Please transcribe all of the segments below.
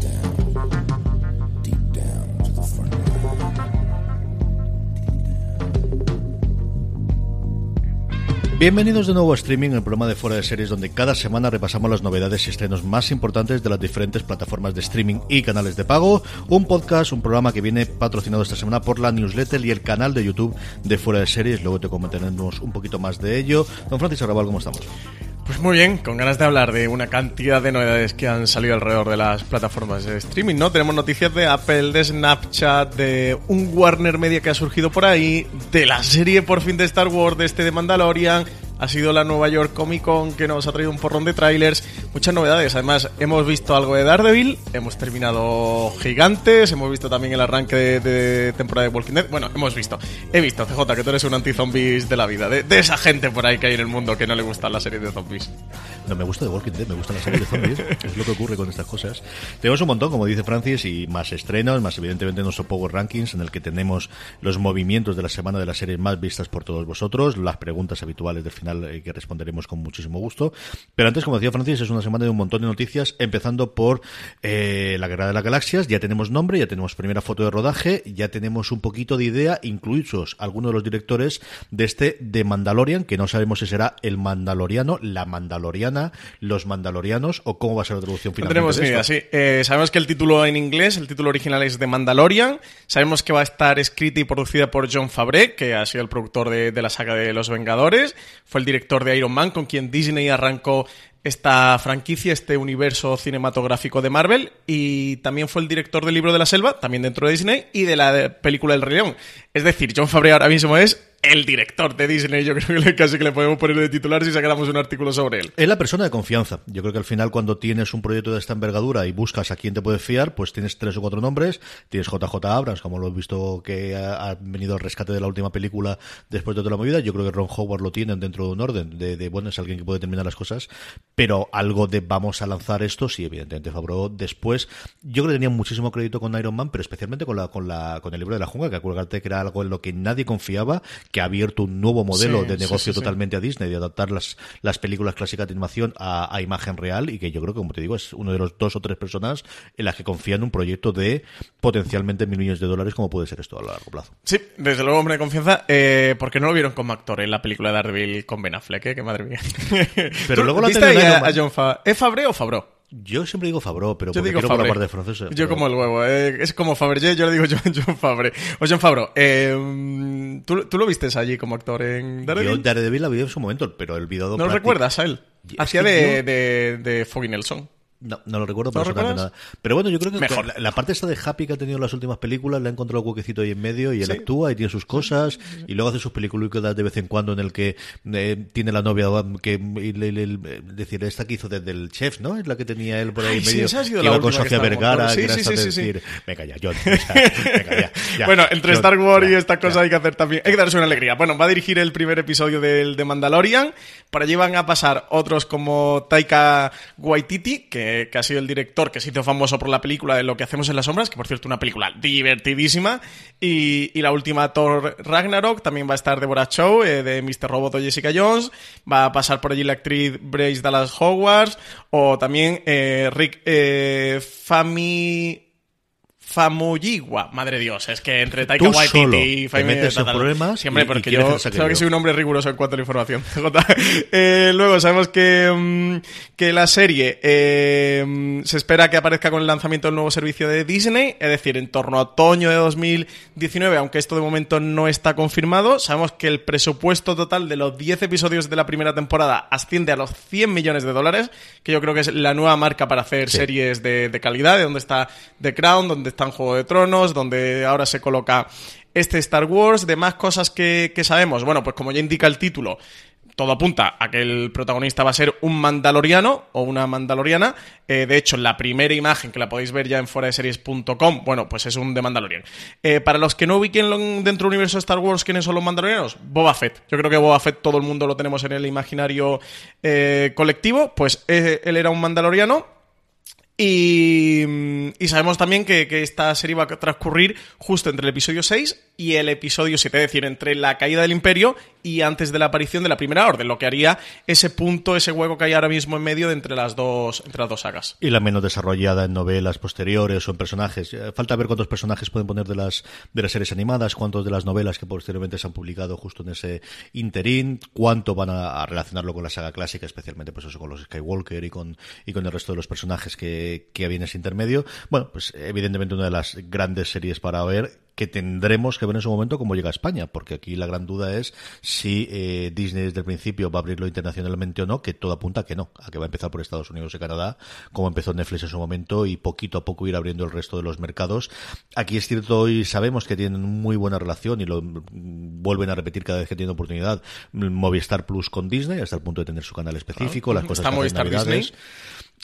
down. Bienvenidos de nuevo a Streaming, el programa de Fuera de Series, donde cada semana repasamos las novedades y estrenos más importantes de las diferentes plataformas de streaming y canales de pago. Un podcast, un programa que viene patrocinado esta semana por la newsletter y el canal de YouTube de Fuera de Series. Luego te comentaremos un poquito más de ello. Don Francisco Arrabal, ¿cómo estamos? Pues muy bien, con ganas de hablar de una cantidad de novedades que han salido alrededor de las plataformas de streaming, ¿no? Tenemos noticias de Apple, de Snapchat, de un Warner Media que ha surgido por ahí, de la serie por fin de Star Wars, de este de Mandalorian, ha sido la Nueva York Comic Con que nos ha traído un porrón de trailers, muchas novedades. Además, hemos visto algo de Daredevil, hemos terminado Gigantes, hemos visto también el arranque de, temporada de Walking Dead. Bueno, hemos visto. He visto, CJ, que tú eres un anti-zombies de la vida, de, esa gente por ahí que hay en el mundo que no le gusta la serie de zombies. No me gusta de Walking Dead, me gusta la serie de zombies. es lo que ocurre con estas cosas. Tenemos un montón, como dice Francis, y más estrenos, más evidentemente nuestro Power Rankings, en el que tenemos los movimientos de la semana de las series más vistas por todos vosotros, las preguntas habituales del final eh, que responderemos con muchísimo gusto. Pero antes, como decía Francis, es una semana de un montón de noticias, empezando por eh, la Guerra de las Galaxias. Ya tenemos nombre, ya tenemos primera foto de rodaje, ya tenemos un poquito de idea, incluidos algunos de los directores de este de Mandalorian, que no sabemos si será el Mandaloriano, la Mandaloriana, los Mandalorianos o cómo va a ser la traducción final. No tenemos ni idea, sí. Eh, sabemos que el título en inglés, el título original es de Mandalorian. Sabemos que va a estar escrita y producida por John Favre, que ha sido el productor de, de la saga de Los Vengadores. Fue el director de Iron Man, con quien Disney arrancó esta franquicia, este universo cinematográfico de Marvel, y también fue el director del libro de la selva, también dentro de Disney, y de la película El Rey León. Es decir, John Favreau ahora mismo es el director de Disney, yo creo que casi que le podemos poner de titular si sacáramos un artículo sobre él. Es la persona de confianza. Yo creo que al final cuando tienes un proyecto de esta envergadura y buscas a quién te puedes fiar, pues tienes tres o cuatro nombres. Tienes JJ Abrams, como lo he visto que ha, venido al rescate de la última película después de toda la movida. Yo creo que Ron Howard lo tiene dentro de un orden, de, bueno, es alguien que puede terminar las cosas, pero algo de vamos a lanzar esto, sí, evidentemente Favreau después. Yo creo que tenía muchísimo crédito con Iron Man, pero especialmente con la, con la, con el libro de la jungla, que acuérdate que era algo en lo que nadie confiaba, que ha abierto un nuevo modelo de negocio totalmente a Disney, de adaptar las, las películas clásicas de animación a, imagen real y que yo creo que, como te digo, es uno de los dos o tres personas en las que confía en un proyecto de potencialmente mil millones de dólares como puede ser esto a largo plazo. Sí, desde luego, hombre de confianza, eh, porque no lo vieron como actor en la película de Daredevil con Ben Affleck, ¿eh? que madre mía. Pero luego la ¿Viste a, a John Fa ¿Es Fabre o Fabro? Yo siempre digo Fabro, pero yo digo Fabre. la parte francesa. Yo como el huevo, eh, es como Fabergé, yo le digo John, John Fabre. O John Fabro, eh, ¿tú, ¿tú, lo viste allí como actor en Daredevil? Yo Daredevil la vi en su momento, pero el video... ¿No lo recuerdas a él? Hacía de, de, de Foggy Nelson. No, no lo recuerdo, pero nada. Pero bueno, yo creo que La, parte esta de Happy que ha tenido en las últimas películas le ha encontrado huequecito ahí en medio y él actúa y tiene sus cosas y luego hace sus películas de vez en cuando en el que eh, tiene la novia que decir esta que hizo desde el chef, ¿no? Es la que tenía él por ahí medio que iba con Sofía Vergara, que era de decir, venga ya, John, venga, ya, Bueno, entre Star Wars y esta cosa hay que hacer también, hay que darse una alegría. Bueno, va a dirigir el primer episodio del de Mandalorian, por allí van a pasar otros como Taika Waititi, que que, ha sido el director que se hizo famoso por la película de Lo que hacemos en las sombras, que por cierto una película divertidísima, y, la última Thor Ragnarok, también va a estar Deborah Chow, eh, de Mr. Robot o Jessica Jones, va a pasar por allí la actriz Brace Dallas Hogwarts, o también eh, Rick eh, Fami... Famuyiwa. Madre Dios, es que entre Taika Waititi y Faimi- metes en problemas Siempre, y- y porque quieres yo creo que soy un hombre riguroso en cuanto a la información. Eh, luego sabemos que, mm, que la serie eh, mm, se espera que aparezca con el lanzamiento del nuevo servicio de Disney, es decir, en torno a otoño de 2019, aunque esto de momento no está confirmado. Sabemos que el presupuesto total de los 10 episodios de la primera temporada asciende a los 100 millones de dólares, que yo creo que es la nueva marca para hacer series de, de calidad, de donde está The Crown, donde está en Juego de Tronos, donde ahora se coloca este Star Wars, de más cosas que, sabemos. Bueno, pues como ya indica el título, todo apunta a que el protagonista va a ser un mandaloriano o una mandaloriana. Eh, de hecho, la primera imagen que la podéis ver ya en foradeseries.com, bueno, pues es un de Mandalorian. Eh, para los que no ubiquen dentro del universo de Star Wars quiénes son los mandalorianos, Boba Fett. Yo creo que Boba Fett todo el mundo lo tenemos en el imaginario eh, colectivo. Pues él era un mandaloriano y, mm, y sabemos también que, que esta serie va a transcurrir justo entre el episodio 6 y el episodio 7, es decir, entre la caída del imperio y antes de la aparición de la primera orden, lo que haría ese punto, ese hueco que hay ahora mismo en medio de entre las dos, entre las dos sagas. Y la menos desarrollada en novelas posteriores o en personajes. Eh, Falta ver cuántos personajes pueden poner de las, de las series animadas, cuántos de las novelas que posteriormente se han publicado justo en ese interín, cuánto van a, relacionarlo con la saga clásica, especialmente pues eso con los Skywalker y con, y con el resto de los personajes que, que había en ese intermedio. Bueno, pues evidentemente una de las grandes series para ver que tendremos que ver en su momento cómo llega a España, porque aquí la gran duda es si eh, Disney desde el principio va a abrirlo internacionalmente o no, que todo apunta a que no, a que va a empezar por Estados Unidos y Canadá, como empezó Netflix en su momento, y poquito a poco ir abriendo el resto de los mercados. Aquí es cierto y sabemos que tienen muy buena relación y lo mm, vuelven a repetir cada vez que tienen oportunidad Movistar Plus con Disney, hasta el punto de tener su canal específico, las cosas Está que hacen Navidades Disney.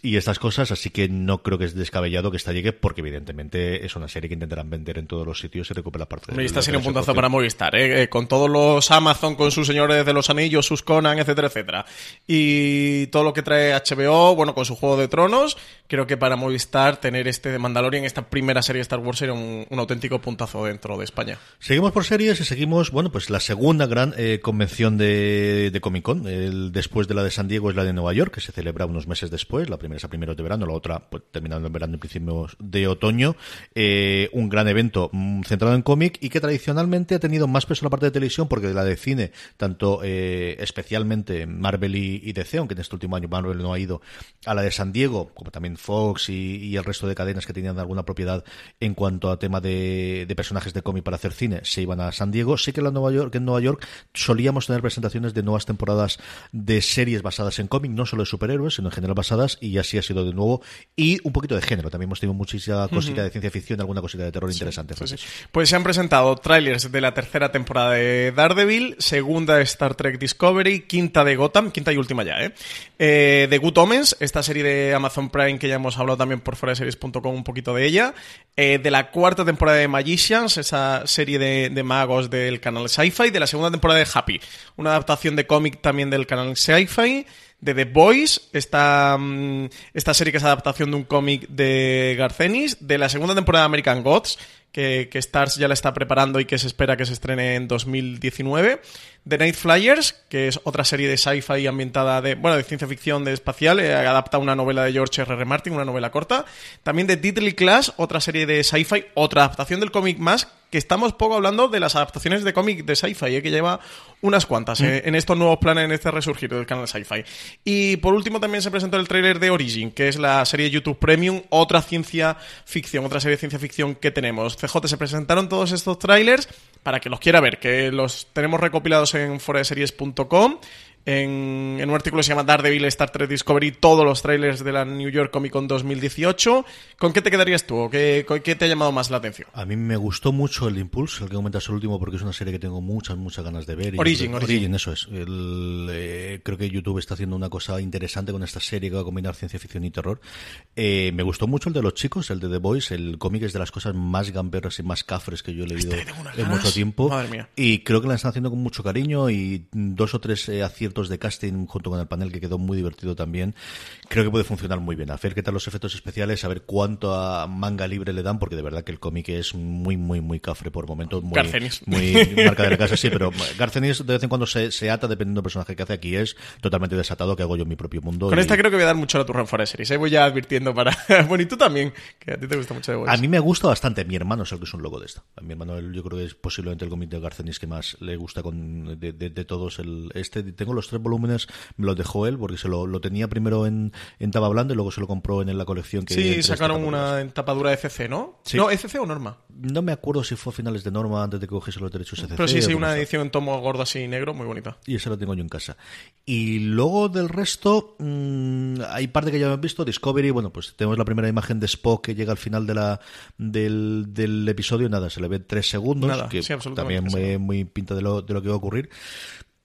Y estas cosas, así que no creo que es descabellado que esta llegue, porque evidentemente es una serie que intentarán vender en todos los sitios y recuperar parte de de sería un puntazo para Movistar, ¿eh? Eh, con todos los Amazon, con sus señores de los anillos, sus Conan, etcétera, etcétera. Y todo lo que trae HBO, bueno, con su Juego de Tronos, creo que para Movistar tener este de Mandalorian, esta primera serie de Star Wars, un, un auténtico puntazo dentro de España. Seguimos por series y seguimos, bueno, pues la segunda gran eh, convención de, de Comic Con. El, después de la de San Diego es la de Nueva York, que se celebra unos meses después. La primera es a primeros de verano, la otra pues, terminando en verano y principios de otoño. Eh, un gran evento mm, centrado en cómic y que tradicionalmente ha tenido más peso en la parte de televisión porque de la de cine, tanto eh, especialmente Marvel y, y DC, aunque en este último año Marvel no ha ido a la de San Diego, como también Fox y, el resto de cadenas que tenían alguna propiedad en cuanto a tema de, de personajes de cómic para hacer cine, se iban a San Diego. Sí que en, Nueva York, en Nueva York solíamos tener presentaciones de nuevas temporadas de series basadas en cómic, no solo de superhéroes, sino en general basadas, y así ha sido de nuevo. Y un poquito de género, también hemos tenido muchísima cosita de ciencia ficción, alguna cosita de terror interesante. Sí, sí. Francis. Pues se han presentado trailers de la tercera temporada de Daredevil, segunda de Star Trek Discovery, quinta de Gotham, quinta y última ya, ¿eh? Eh, de Good Omens, esta serie de Amazon Prime que ya hemos hablado también por foraseries.com un poquito de ella. Eh, de la cuarta temporada de Magicians, esa serie de, de magos del canal Sci-Fi. De la segunda temporada de Happy, una adaptación de cómic también del canal Sci-Fi de The Boys, esta, mm, esta serie que es adaptación de un cómic de Garcenis, de la segunda temporada de American Gods, que, que Stars ya la está preparando y que se espera que se estrene en 2019. The Night Flyers, que es otra serie de sci-fi ambientada de, bueno, de ciencia ficción de espacial, eh, adapta una novela de George R. R. Martin, una novela corta. También de Deadly Class, otra serie de sci-fi, otra adaptación del cómic más, que estamos poco hablando de las adaptaciones de cómic de sci-fi, eh, que lleva unas cuantas eh, en estos nuevos planes, en este resurgir del canal sci-fi. Y por último también se presentó el tráiler de Origin, que es la serie de YouTube Premium, otra ciencia ficción, otra serie de ciencia ficción que tenemos. CJ, se presentaron todos estos trailers para que los quiera ver, que los tenemos recopilados en foraseries.com. En, en un artículo que se llama Daredevil Star Trek Discovery, todos los trailers de la New York Comic Con 2018. ¿Con qué te quedarías tú? ¿O qué, con qué te ha llamado más la atención? A mí me gustó mucho el Impulse, el que comentas el último, porque es una serie que tengo muchas, muchas ganas de ver. Origin, creo- Origin. eso es. El, eh, creo que YouTube está haciendo una cosa interesante con esta serie que va a combinar ciencia ficción y terror. Eh, me gustó mucho el de los chicos, el de The Boys. El cómic es de las cosas más gamberras y más cafres que yo he leído Este en ganas. mucho tiempo. Madre mía. Y creo que la están haciendo con mucho cariño y dos o tres eh, aciertos aciertos de casting junto con el panel que quedó muy divertido también, creo que puede funcionar muy bien. A ver qué tal los efectos especiales, a ver cuánto a manga libre le dan, porque de verdad que el cómic es muy, muy, muy cafre por momentos. Muy, Garcenis. muy marca de la casa, sí, pero Garcenis de vez en cuando se, se ata dependiendo del personaje que hace aquí. Es totalmente desatado que hago yo en mi propio mundo. Con y- esta creo que voy a dar mucho a la turra en fuera de series. ¿eh? Voy ya advirtiendo para. bueno, y tú también, que a ti te gusta mucho de. A mí me gusta bastante. Mi hermano es el que es un loco de esta. A mi hermano, yo creo que es posiblemente el cómic de Garcenis que más le gusta con, de, de- de todos. El, este, tengo los tres volúmenes, me los dejó él porque se lo, lo tenía primero en, en tapa blanda y luego se lo compró en, la colección que Sí, sacaron una tapadura de CC, ¿no? Sí. No, ¿ECC o Norma? No me acuerdo si fue a finales de Norma antes de que cogiese los derechos SC. Pero sí, sí, una edición en tomo gordo así negro, muy bonita. Y ese lo tengo yo en casa. Y luego del resto, mm, hay parte que ya hemos visto. Discovery, bueno, pues tenemos la primera imagen de Spock que llega al final de la, del, del episodio. Nada, se le ve tres segundos. Nada, que sí, absolutamente, También muy, muy pinta de lo, de lo que va a ocurrir.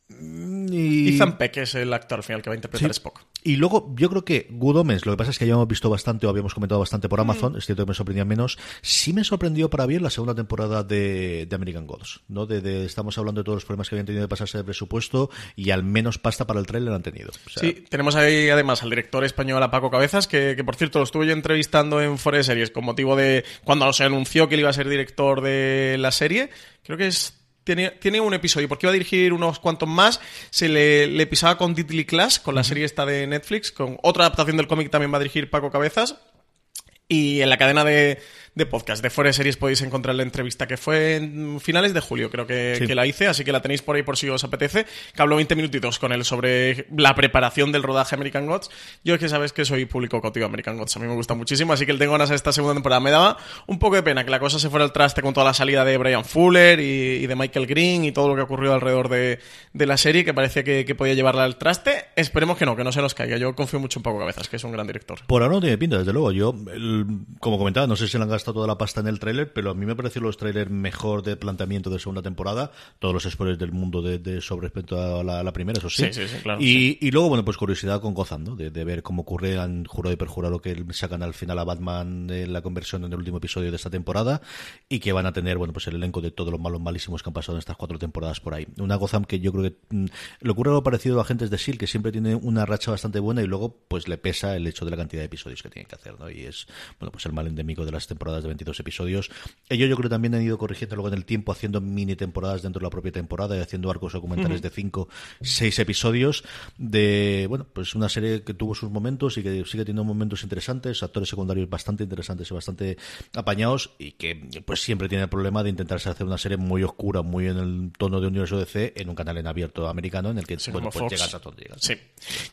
Mm, Y... Ethan Peck es el actor al final que va a interpretar Sí. a Spock. Y luego, yo creo que Good Omens, lo que pasa es que ya hemos visto bastante o habíamos comentado bastante Mm. por Amazon, es cierto que me sorprendía menos. Sí me sorprendió para bien la segunda temporada de, de American Gods, ¿no? De, de- estamos hablando de todos los problemas que habían tenido de pasarse de presupuesto y al menos pasta para el trailer han tenido. O sea, Sí, tenemos ahí además al director español, a Paco Cabezas, que, que, por cierto lo estuve yo entrevistando en Fore Series con motivo de cuando se anunció que él iba a ser director de la serie. Creo que es tiene, tiene un episodio, porque iba a dirigir unos cuantos más. Se le, le pisaba con Diddley Class, con la serie esta de Netflix, con otra adaptación del cómic también va a dirigir Paco Cabezas. Y en la cadena de, de podcast de Forest Series podéis encontrar la entrevista que fue en finales de julio, creo que, Sí. que la hice, así que la tenéis por ahí por si os apetece. Que habló 20 minutitos con él sobre la preparación del rodaje American Gods. Yo es que sabes que soy público de American Gods, a mí me gusta muchísimo, así que le tengo ganas a esta segunda temporada. Me daba un poco de pena que la cosa se fuera al traste con toda la salida de Brian Fuller y, y de Michael Green y todo lo que ocurrió alrededor de, de la serie, que parecía que, que podía llevarla al traste. Esperemos que no, que no se nos caiga. Yo confío mucho en Paco Cabezas, que es un gran director. Por ahora no tiene pinta, desde luego. Yo, el- como comentaba, no sé si han gastado toda la pasta en el tráiler, pero a mí me pareció los trailers mejor de planteamiento de segunda temporada. Todos los spoilers del mundo de, de sobre respecto a la, la primera, eso sí. Sí, sí, sí, claro, Y, y luego, bueno, pues curiosidad con gozando de, de ver cómo ocurre. Han jurado y perjurado que sacan al final a Batman en la conversión en el último episodio de esta temporada y que van a tener, bueno, pues el elenco de todos los malos malísimos que han pasado en estas cuatro temporadas por ahí. Una Gotham que yo creo que mm, le ocurre algo parecido a Agentes de S.H.I.E.L.D., E que siempre tiene una racha bastante buena y luego pues le pesa el hecho de la cantidad de episodios que tienen que hacer, ¿no? Y es, bueno, pues el mal endémico de las temporadas de 22 episodios. Ellos yo creo que también han ido corrigiendo luego en el tiempo, haciendo mini temporadas dentro de la propia temporada y haciendo arcos documentales de 5, 6 episodios de, bueno, pues una serie que tuvo sus momentos y que sigue teniendo momentos interesantes, actores secundarios bastante interesantes y bastante apañados y que pues siempre tiene el problema de intentarse hacer una serie muy oscura, muy en el tono de universo DC en un canal en abierto americano en el que Sí, bueno, pues llegas a donde llegas. Sí.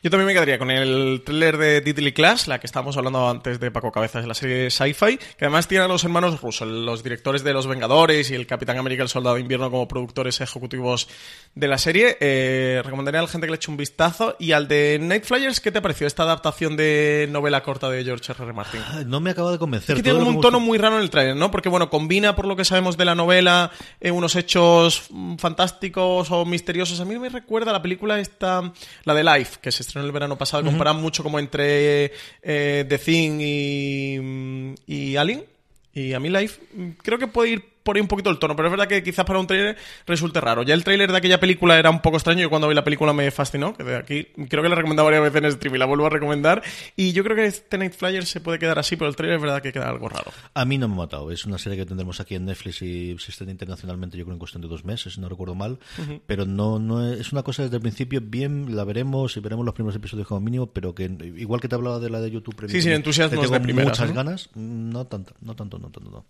Yo también me quedaría con el thriller de Diddley Class, la que estábamos hablando antes de Paco Cabezas, de la serie Sci-Fi, que además tiene a los hermanos Russell, los directores de Los Vengadores y el Capitán América el Soldado de Invierno como productores ejecutivos de la serie. Eh, recomendaría a la gente que le eche un vistazo. Y al de Night Flyers, ¿qué te pareció esta adaptación de novela corta de George R. R. Martin? Ay, No me acaba de convencer. Es que tiene un tono muy raro en el trailer, ¿no? Porque, bueno, combina, por lo que sabemos de la novela, eh, unos hechos mm, fantásticos o misteriosos. A mí me recuerda a la película esta, la de Life, que se estrenó el verano pasado. Comparan mucho como entre eh, The Thing y, mm, y Alien. Y a mí Life creo que puede ir por ahí un poquito el tono, pero es verdad que quizás para un tráiler resulte raro. Ya el tráiler de aquella película era un poco extraño, yo cuando vi la película me fascinó, que de aquí creo que la he recomendado varias veces en stream y la vuelvo a recomendar, y yo creo que este Night Flyer se puede quedar así, pero el tráiler es verdad que queda algo raro. A mí no me ha matado. Es una serie que tendremos aquí en Netflix y se estrena internacionalmente, yo creo, en cuestión de dos meses, si no recuerdo mal. Pero no, no es, es una cosa desde el principio, bien, la veremos y veremos los primeros episodios como mínimo, pero que igual que te hablaba de la de YouTube Premium, Sí, sin que entusiasmos tengo de primeras, muchas ¿no? ganas, no tanto, no tanto, no tanto. No.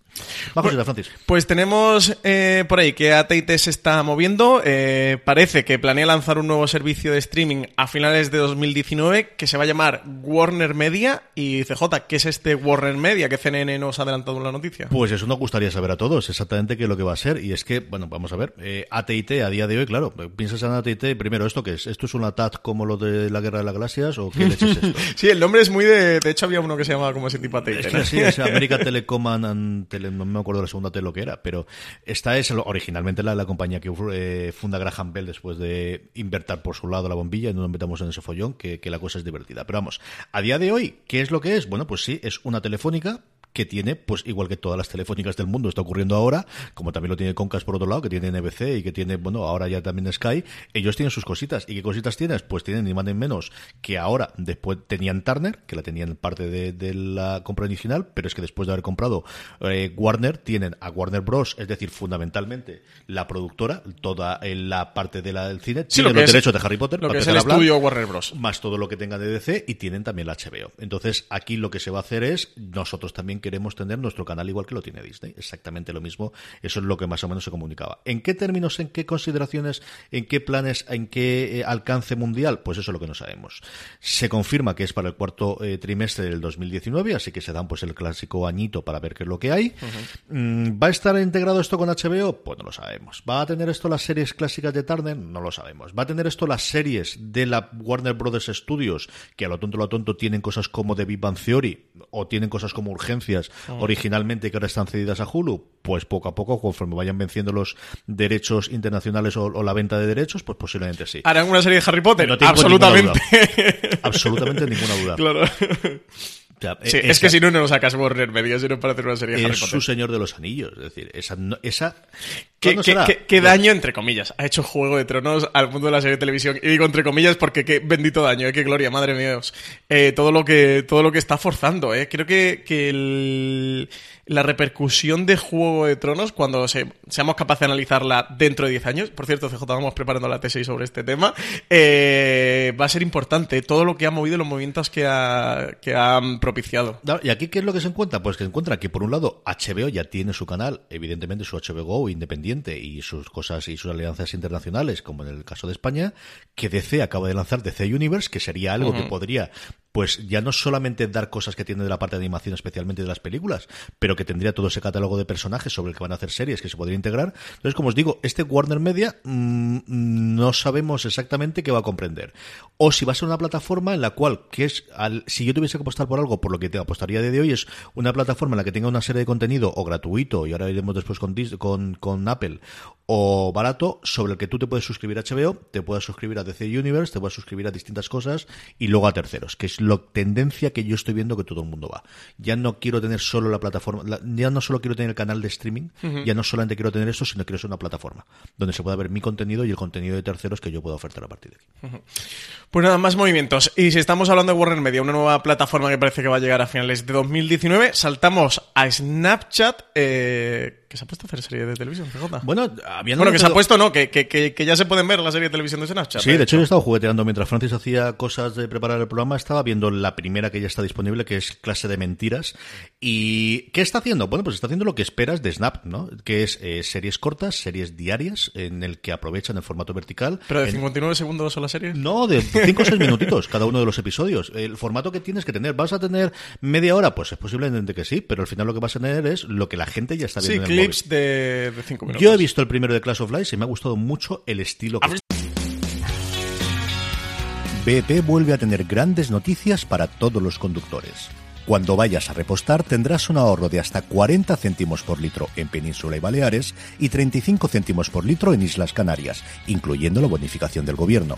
Más cositas, Francis. Pues tenemos eh, por ahí que AT&T se está moviendo. eh, parece que planea lanzar un nuevo servicio de streaming a finales de 2019 que se va a llamar Warner Media. Y CJ, ¿qué es este Warner Media que CNN nos ha adelantado en la noticia? Pues eso nos gustaría saber a todos exactamente qué es lo que va a ser. Y es que, bueno, vamos a ver. Eh, AT&T a día de hoy, claro, piensas en AT&T, primero, ¿esto qué es? ¿Esto es una TAT como lo de la Guerra de las Galaxias o qué leche es esto? Sí, el nombre es muy de... De hecho, había uno que se llamaba como ese tipo AT&T. Es ¿no? que sí, es América Telecom and- and Tele- no me acuerdo la segunda T lo que era, pero esta es originalmente la, la compañía que eh, funda Graham Bell después de invertir por su lado la bombilla y no nos metamos en ese follón, que la cosa es divertida. Pero vamos, a día de hoy, ¿qué es lo que es? Bueno, pues sí, es una telefónica que tiene, pues igual que todas las telefónicas del mundo está ocurriendo ahora, como también lo tiene Concast por otro lado, que tiene NBC y que tiene, bueno, ahora ya también Sky, ellos tienen sus cositas. ¿Y qué cositas tienes? Pues tienen ni más ni menos que ahora, después tenían Turner, que la tenían parte de, la compra inicial, pero es que después de haber comprado eh, Warner, tienen a Warner Bros., es decir, fundamentalmente la productora, toda la parte de la, del cine, tienen los derechos de Harry Potter, lo que es el estudio Warner Bros. Más todo lo que tenga de DC y tienen también la HBO. Entonces, aquí lo que se va a hacer es, nosotros también queremos tener nuestro canal igual que lo tiene Disney. Exactamente lo mismo. Eso es lo que más o menos se comunicaba. ¿En qué términos, en qué consideraciones, en qué planes, en qué eh, alcance mundial? Pues eso es lo que no sabemos. Se confirma que es para el cuarto eh, trimestre del 2019, así que se dan pues el clásico añito para ver qué es lo que hay. Mm, ¿Va a estar integrado esto con HBO? Pues no lo sabemos. ¿Va a tener esto las series clásicas de Turner? No lo sabemos. ¿Va a tener esto las series de la Warner Brothers Studios, que a lo tonto lo tonto tienen cosas como The Big Bang Theory o tienen cosas como Urgencias originalmente que ahora están cedidas a Hulu? Pues poco a poco, conforme vayan venciendo los derechos internacionales o, la venta de derechos, pues posiblemente sí. ¿Harán una serie de Harry Potter? Absolutamente. Absolutamente ninguna duda. Claro. Es, que si no, no lo sacas Warner Media, sino para hacer una serie de Harry Potter. Es su Señor de los Anillos. Es decir, esa. esa ¿Qué, daño, entre comillas, ha hecho Juego de Tronos al mundo de la serie de televisión? Y digo entre comillas porque qué bendito daño, ¿eh? qué gloria, madre mía. Eh, todo, lo que, todo lo que está forzando. ¿eh? Creo que, que el la repercusión de Juego de Tronos cuando seamos capaces de analizarla dentro de 10 años. Por cierto, CJ, vamos preparando la tesis sobre este tema. Eh, va a ser importante todo lo que ha movido, los movimientos que, ha, que han propiciado. ¿Y aquí qué es lo que se encuentra? Pues que se encuentra que, por un lado, HBO ya tiene su canal, evidentemente su HBO Go independiente y sus cosas y sus alianzas internacionales, como en el caso de España, que DC acaba de lanzar DC Universe, que sería algo que podría pues ya no solamente dar cosas que tiene de la parte de animación, especialmente de las películas, pero que tendría todo ese catálogo de personajes sobre el que van a hacer series que se podría integrar. Entonces, como os digo, este Warner Media mm, no sabemos exactamente qué va a comprender. O si va a ser una plataforma en la cual, que es, al, si yo tuviese que apostar por algo, por lo que te apostaría de hoy, es una plataforma en la que tenga una serie de contenido o gratuito, y ahora iremos después con, con, con Apple, o barato, sobre el que tú te puedes suscribir a HBO, te puedes suscribir a DC Universe, te puedes suscribir a distintas cosas y luego a terceros, que es la tendencia que yo estoy viendo que todo el mundo va. Ya no quiero tener solo la plataforma, ya no solo quiero tener el canal de streaming, ya no solamente quiero tener eso, sino quiero ser una plataforma donde se pueda ver mi contenido y el contenido de terceros que yo pueda ofertar a partir de aquí. Pues nada, más movimientos. Y si estamos hablando de Warner Media, una nueva plataforma que parece que va a llegar a finales de 2019, saltamos a Snapchat. Eh que se ha puesto a hacer serie de televisión, CJ. Bueno, bueno que se ha puesto, no, que, que, que, ya se pueden ver la serie de televisión de Snapchat. Sí, de hecho yo he estado jugueteando mientras Francis hacía cosas de preparar el programa, estaba viendo la primera que ya está disponible, que es Clase de Mentiras. ¿Y qué está haciendo? Bueno, pues está haciendo lo que esperas de Snap, ¿no? Que es eh, series cortas, series diarias, en el que aprovechan el formato vertical. ¿Pero de 59 segundos son las series? No, de 5 o 6 minutitos cada uno de los episodios. El formato que tienes que tener, ¿vas a tener media hora? Pues es posiblemente que sí, pero al final lo que vas a tener es lo que la gente ya está viendo sí, clips de yo he visto el primero de Clash of Lies y me ha gustado mucho el estilo que... BP vuelve a tener grandes noticias para todos los conductores. Cuando vayas a repostar tendrás un ahorro de hasta 40 céntimos por litro en Península y Baleares y 35 céntimos por litro en Islas Canarias, incluyendo la bonificación del gobierno.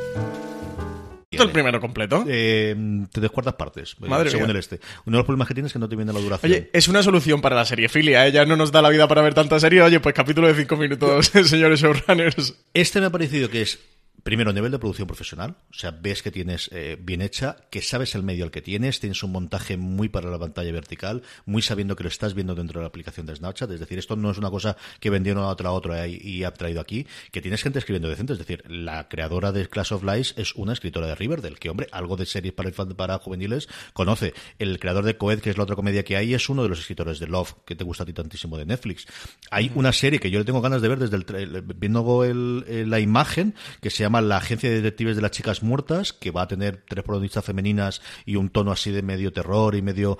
El primero completo? Eh, tres cuartas partes, eh, según el este. Uno de los problemas que tienes es que no te viene la duración. Oye, es una solución para la serie filia, ¿eh? Ya no nos da la vida para ver tanta serie. Oye, pues capítulo de cinco minutos, señores showrunners. Este me ha parecido que es Primero, nivel de producción profesional. O sea, ves que tienes eh, bien hecha, que sabes el medio al que tienes, tienes un montaje muy para la pantalla vertical, muy sabiendo que lo estás viendo dentro de la aplicación de Snapchat. Es decir, esto no es una cosa que vendieron a otra a otra y, y ha traído aquí, que tienes gente escribiendo decente. Es decir, la creadora de Clash of Lies es una escritora de Riverdale, que, hombre, algo de series para, para juveniles conoce. El creador de Coed, que es la otra comedia que hay, es uno de los escritores de Love, que te gusta a ti tantísimo de Netflix. Hay una serie que yo le tengo ganas de ver desde el, viendo el, la imagen, que se llama La Agencia de Detectives de las Chicas Muertas, que va a tener tres protagonistas femeninas y un tono así de medio terror y medio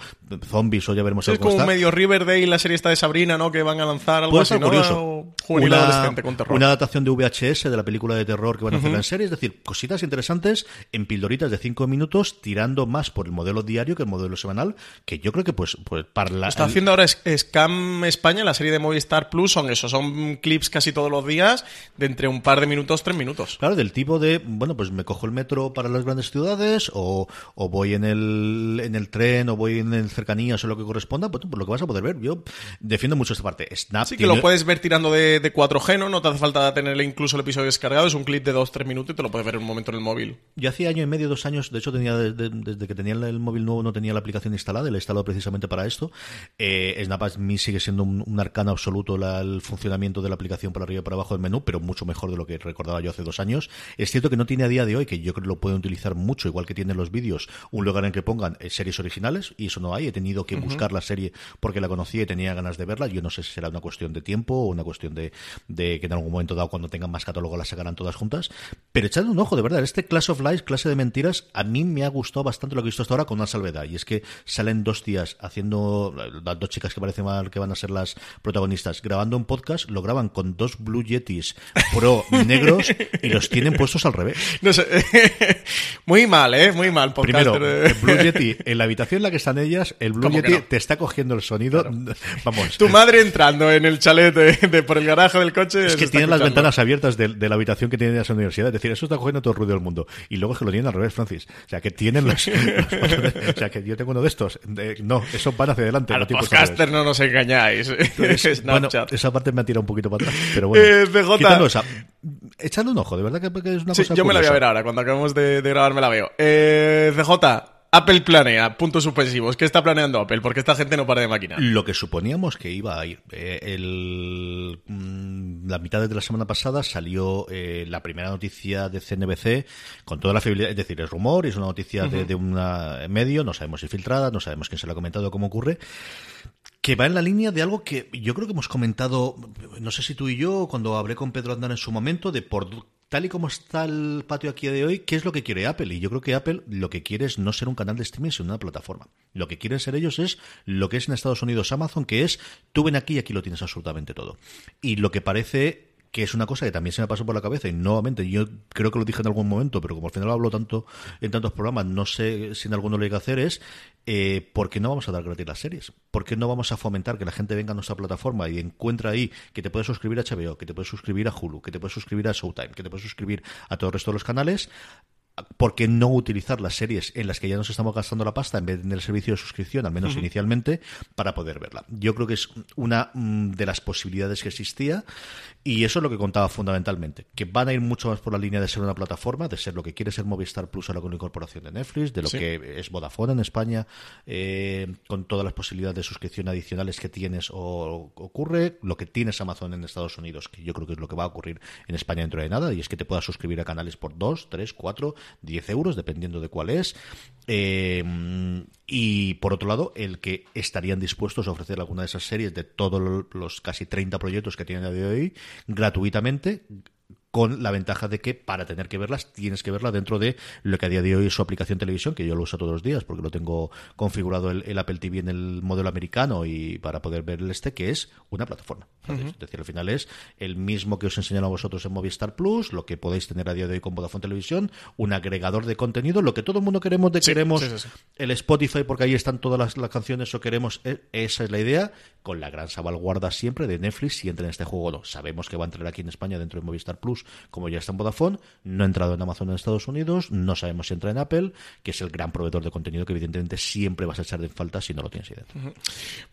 zombies, o ya veremos Es como medio Riverdale, la serie esta de Sabrina, ¿no? Que van a lanzar algo así, ¿no? curioso. una, con terror. Una adaptación de VHS de la película de terror que van a hacer en serie, es decir, cositas interesantes en pildoritas de cinco minutos, tirando más por el modelo diario que el modelo semanal, que yo creo que pues, pues para la... Está haciendo ahora Scam España, la serie de Movistar Plus, son eso, son clips casi todos los días de entre un par de minutos, tres minutos. Claro, del tipo de, bueno, pues me cojo el metro para las grandes ciudades o, o voy en el, en el tren o voy en el cercanías o lo que corresponda, pues, pues, lo que vas a poder ver. Yo defiendo mucho esta parte. Snap sí, que lo puedes ver tirando de, de 4G, ¿no? No te hace falta tenerle incluso el episodio descargado, es un clip de dos, tres minutos y te lo puedes ver en un momento en el móvil. Yo hacía año y medio, dos años, de hecho tenía desde, que tenía el móvil nuevo no tenía la aplicación instalada, la he instalado precisamente para esto. Eh, Snap a mí sigue siendo un, un arcano absoluto el funcionamiento de la aplicación para arriba y para abajo del menú, pero mucho mejor de lo que recordaba yo hace dos años. Es cierto que no tiene a día de hoy, que yo creo que lo pueden utilizar mucho, igual que tienen los vídeos, un lugar en que pongan eh, series originales, y eso no hay. He tenido que buscar la serie porque la conocía y tenía ganas de verla. Yo no sé si será una cuestión de tiempo o una cuestión de, de que en algún momento dado, cuando tengan más catálogo, las sacarán todas juntas. Pero echadle un ojo, de verdad. Este Class of Lies, clase de mentiras, a mí me ha gustado bastante lo que he visto hasta ahora con una salvedad. Y es que salen dos días haciendo, las dos chicas que parecen mal que van a ser las protagonistas, grabando un podcast, lo graban con dos Blue Yetis Pro negros y los tienen puestos al revés. No sé. Muy mal, ¿eh? Muy mal. Primero, el Blue Yeti, en la habitación en la que están ellas, el Blue Yeti te está cogiendo el sonido. Vamos. Tu madre entrando en el chalet de, por el garaje del coche. Es que tienen las ventanas abiertas de, la habitación que tienen en la universidad. Es decir, eso está cogiendo todo el ruido del mundo. Y luego es que lo tienen al revés, Francis. O sea, que tienen los. o sea, que yo tengo uno de estos. no, eso van hacia adelante. A los podcasters no nos engañáis. bueno, esa parte me ha tirado un poquito para atrás. Pero bueno, eh, quitando esa, echadle un ojo, de verdad que, es una sí, cosa Yo me la voy a ver ahora, cuando acabemos de, grabar me la veo. Eh, CJ, Apple planea, puntos suspensivos. ¿Qué está planeando Apple? Porque esta gente no para de máquina. Lo que suponíamos que iba a ir. Eh, mm, la mitad de la semana pasada salió eh, la primera noticia de CNBC con toda la fiabilidad. Es decir, es rumor, es una noticia de, de un medio, no sabemos si filtrada, no sabemos quién se lo ha comentado, cómo ocurre que va en la línea de algo que yo creo que hemos comentado, no sé si tú y yo, cuando hablé con Pedro Andán en su momento, de por tal y como está el patio aquí de hoy, ¿qué es lo que quiere Apple? Y yo creo que Apple lo que quiere es no ser un canal de streaming, sino una plataforma. Lo que quieren ser ellos es lo que es en Estados Unidos Amazon, que es tú ven aquí y aquí lo tienes absolutamente todo. Y lo que parece que es una cosa que también se me pasó por la cabeza y nuevamente yo creo que lo dije en algún momento, pero como al final lo hablo tanto en tantos programas, no sé si en alguno lo hay que hacer es eh, ¿por qué no vamos a dar gratis las series? ¿Por qué no vamos a fomentar que la gente venga a nuestra plataforma y encuentra ahí que te puedes suscribir a HBO, que te puedes suscribir a Hulu, que te puedes suscribir a Showtime, que te puedes suscribir a todo el resto de los canales? ¿por qué no utilizar las series en las que ya nos estamos gastando la pasta en vez del servicio de suscripción, al menos inicialmente, para poder verla? Yo creo que es una mm, de las posibilidades que existía y eso es lo que contaba fundamentalmente, que van a ir mucho más por la línea de ser una plataforma, de ser lo que quiere ser Movistar Plus ahora con la incorporación de Netflix, de lo que es Vodafone en España, eh, con todas las posibilidades de suscripción adicionales que tienes o ocurre, lo que tienes Amazon en Estados Unidos, que yo creo que es lo que va a ocurrir en España dentro de nada, y es que te puedas suscribir a canales por 2, 3, 4, 10 euros, dependiendo de cuál es. Eh, y por otro lado, el que estarían dispuestos a ofrecer alguna de esas series de todos los casi 30 proyectos que tienen a día de hoy gratuitamente con la ventaja de que para tener que verlas tienes que verla dentro de lo que a día de hoy es su aplicación televisión, que yo lo uso todos los días porque lo tengo configurado el, Apple TV en el modelo americano y para poder ver el este, que es una plataforma. Es decir, al final es el mismo que os enseñan a vosotros en Movistar Plus, lo que podéis tener a día de hoy con Vodafone Televisión, un agregador de contenido, lo que todo el mundo queremos de queremos el Spotify porque ahí están todas las, canciones o queremos, e, esa es la idea, con la gran salvaguarda siempre de Netflix si entra en este juego o no. Sabemos que va a entrar aquí en España dentro de Movistar Plus, como ya está en Vodafone, no ha entrado en Amazon en Estados Unidos, no sabemos si entra en Apple, que es el gran proveedor de contenido que evidentemente siempre vas a echar de falta si no lo tienes ahí dentro.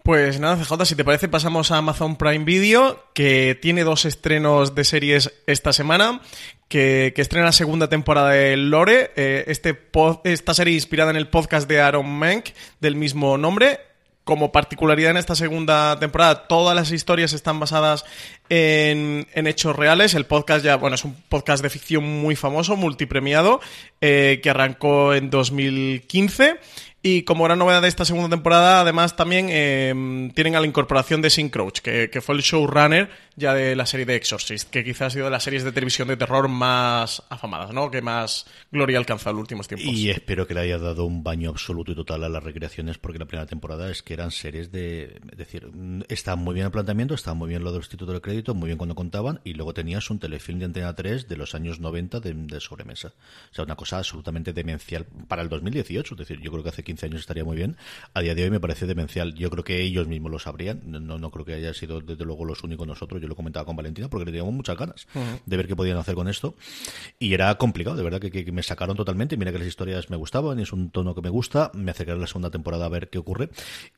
Pues nada, CJ, si te parece, pasamos a Amazon Prime Video, que tiene dos estrenos de series esta semana. Que, que estrena la segunda temporada de Lore, eh, este esta serie inspirada en el podcast de Aaron Menk del mismo nombre. Como particularidad en esta segunda temporada, todas las historias están basadas en, en hechos reales. El podcast ya, bueno, es un podcast de ficción muy famoso, multipremiado, eh, que arrancó en 2015. Y como gran novedad de esta segunda temporada, además también eh, tienen a la incorporación de Sin Crouch, que, fue el showrunner ya de la serie de Exorcist, que quizás ha sido de las series de televisión de terror más afamadas, ¿no? Que más gloria ha alcanzado en los últimos tiempos. Y espero que le haya dado un baño absoluto y total a las recreaciones, porque la primera temporada es que eran series de. Es decir, estaban muy bien el planteamiento, estaban muy bien lo del Instituto de Crédito, muy bien cuando contaban, y luego tenías un telefilm de Antena 3 de los años 90 de, de sobremesa. O sea, una cosa absolutamente demencial para el 2018. Es decir, yo creo que hace 15 años estaría muy bien. A día de hoy me parece demencial. Yo creo que ellos mismos lo sabrían. No, no, creo que haya sido, desde luego, los únicos nosotros. Yo lo comentaba con Valentina porque le teníamos muchas ganas de ver qué podían hacer con esto. Y era complicado, de verdad, que, que- que me sacaron totalmente. Mira que las historias me gustaban, y es un tono que me gusta. Me acercaré a la segunda temporada a ver qué ocurre.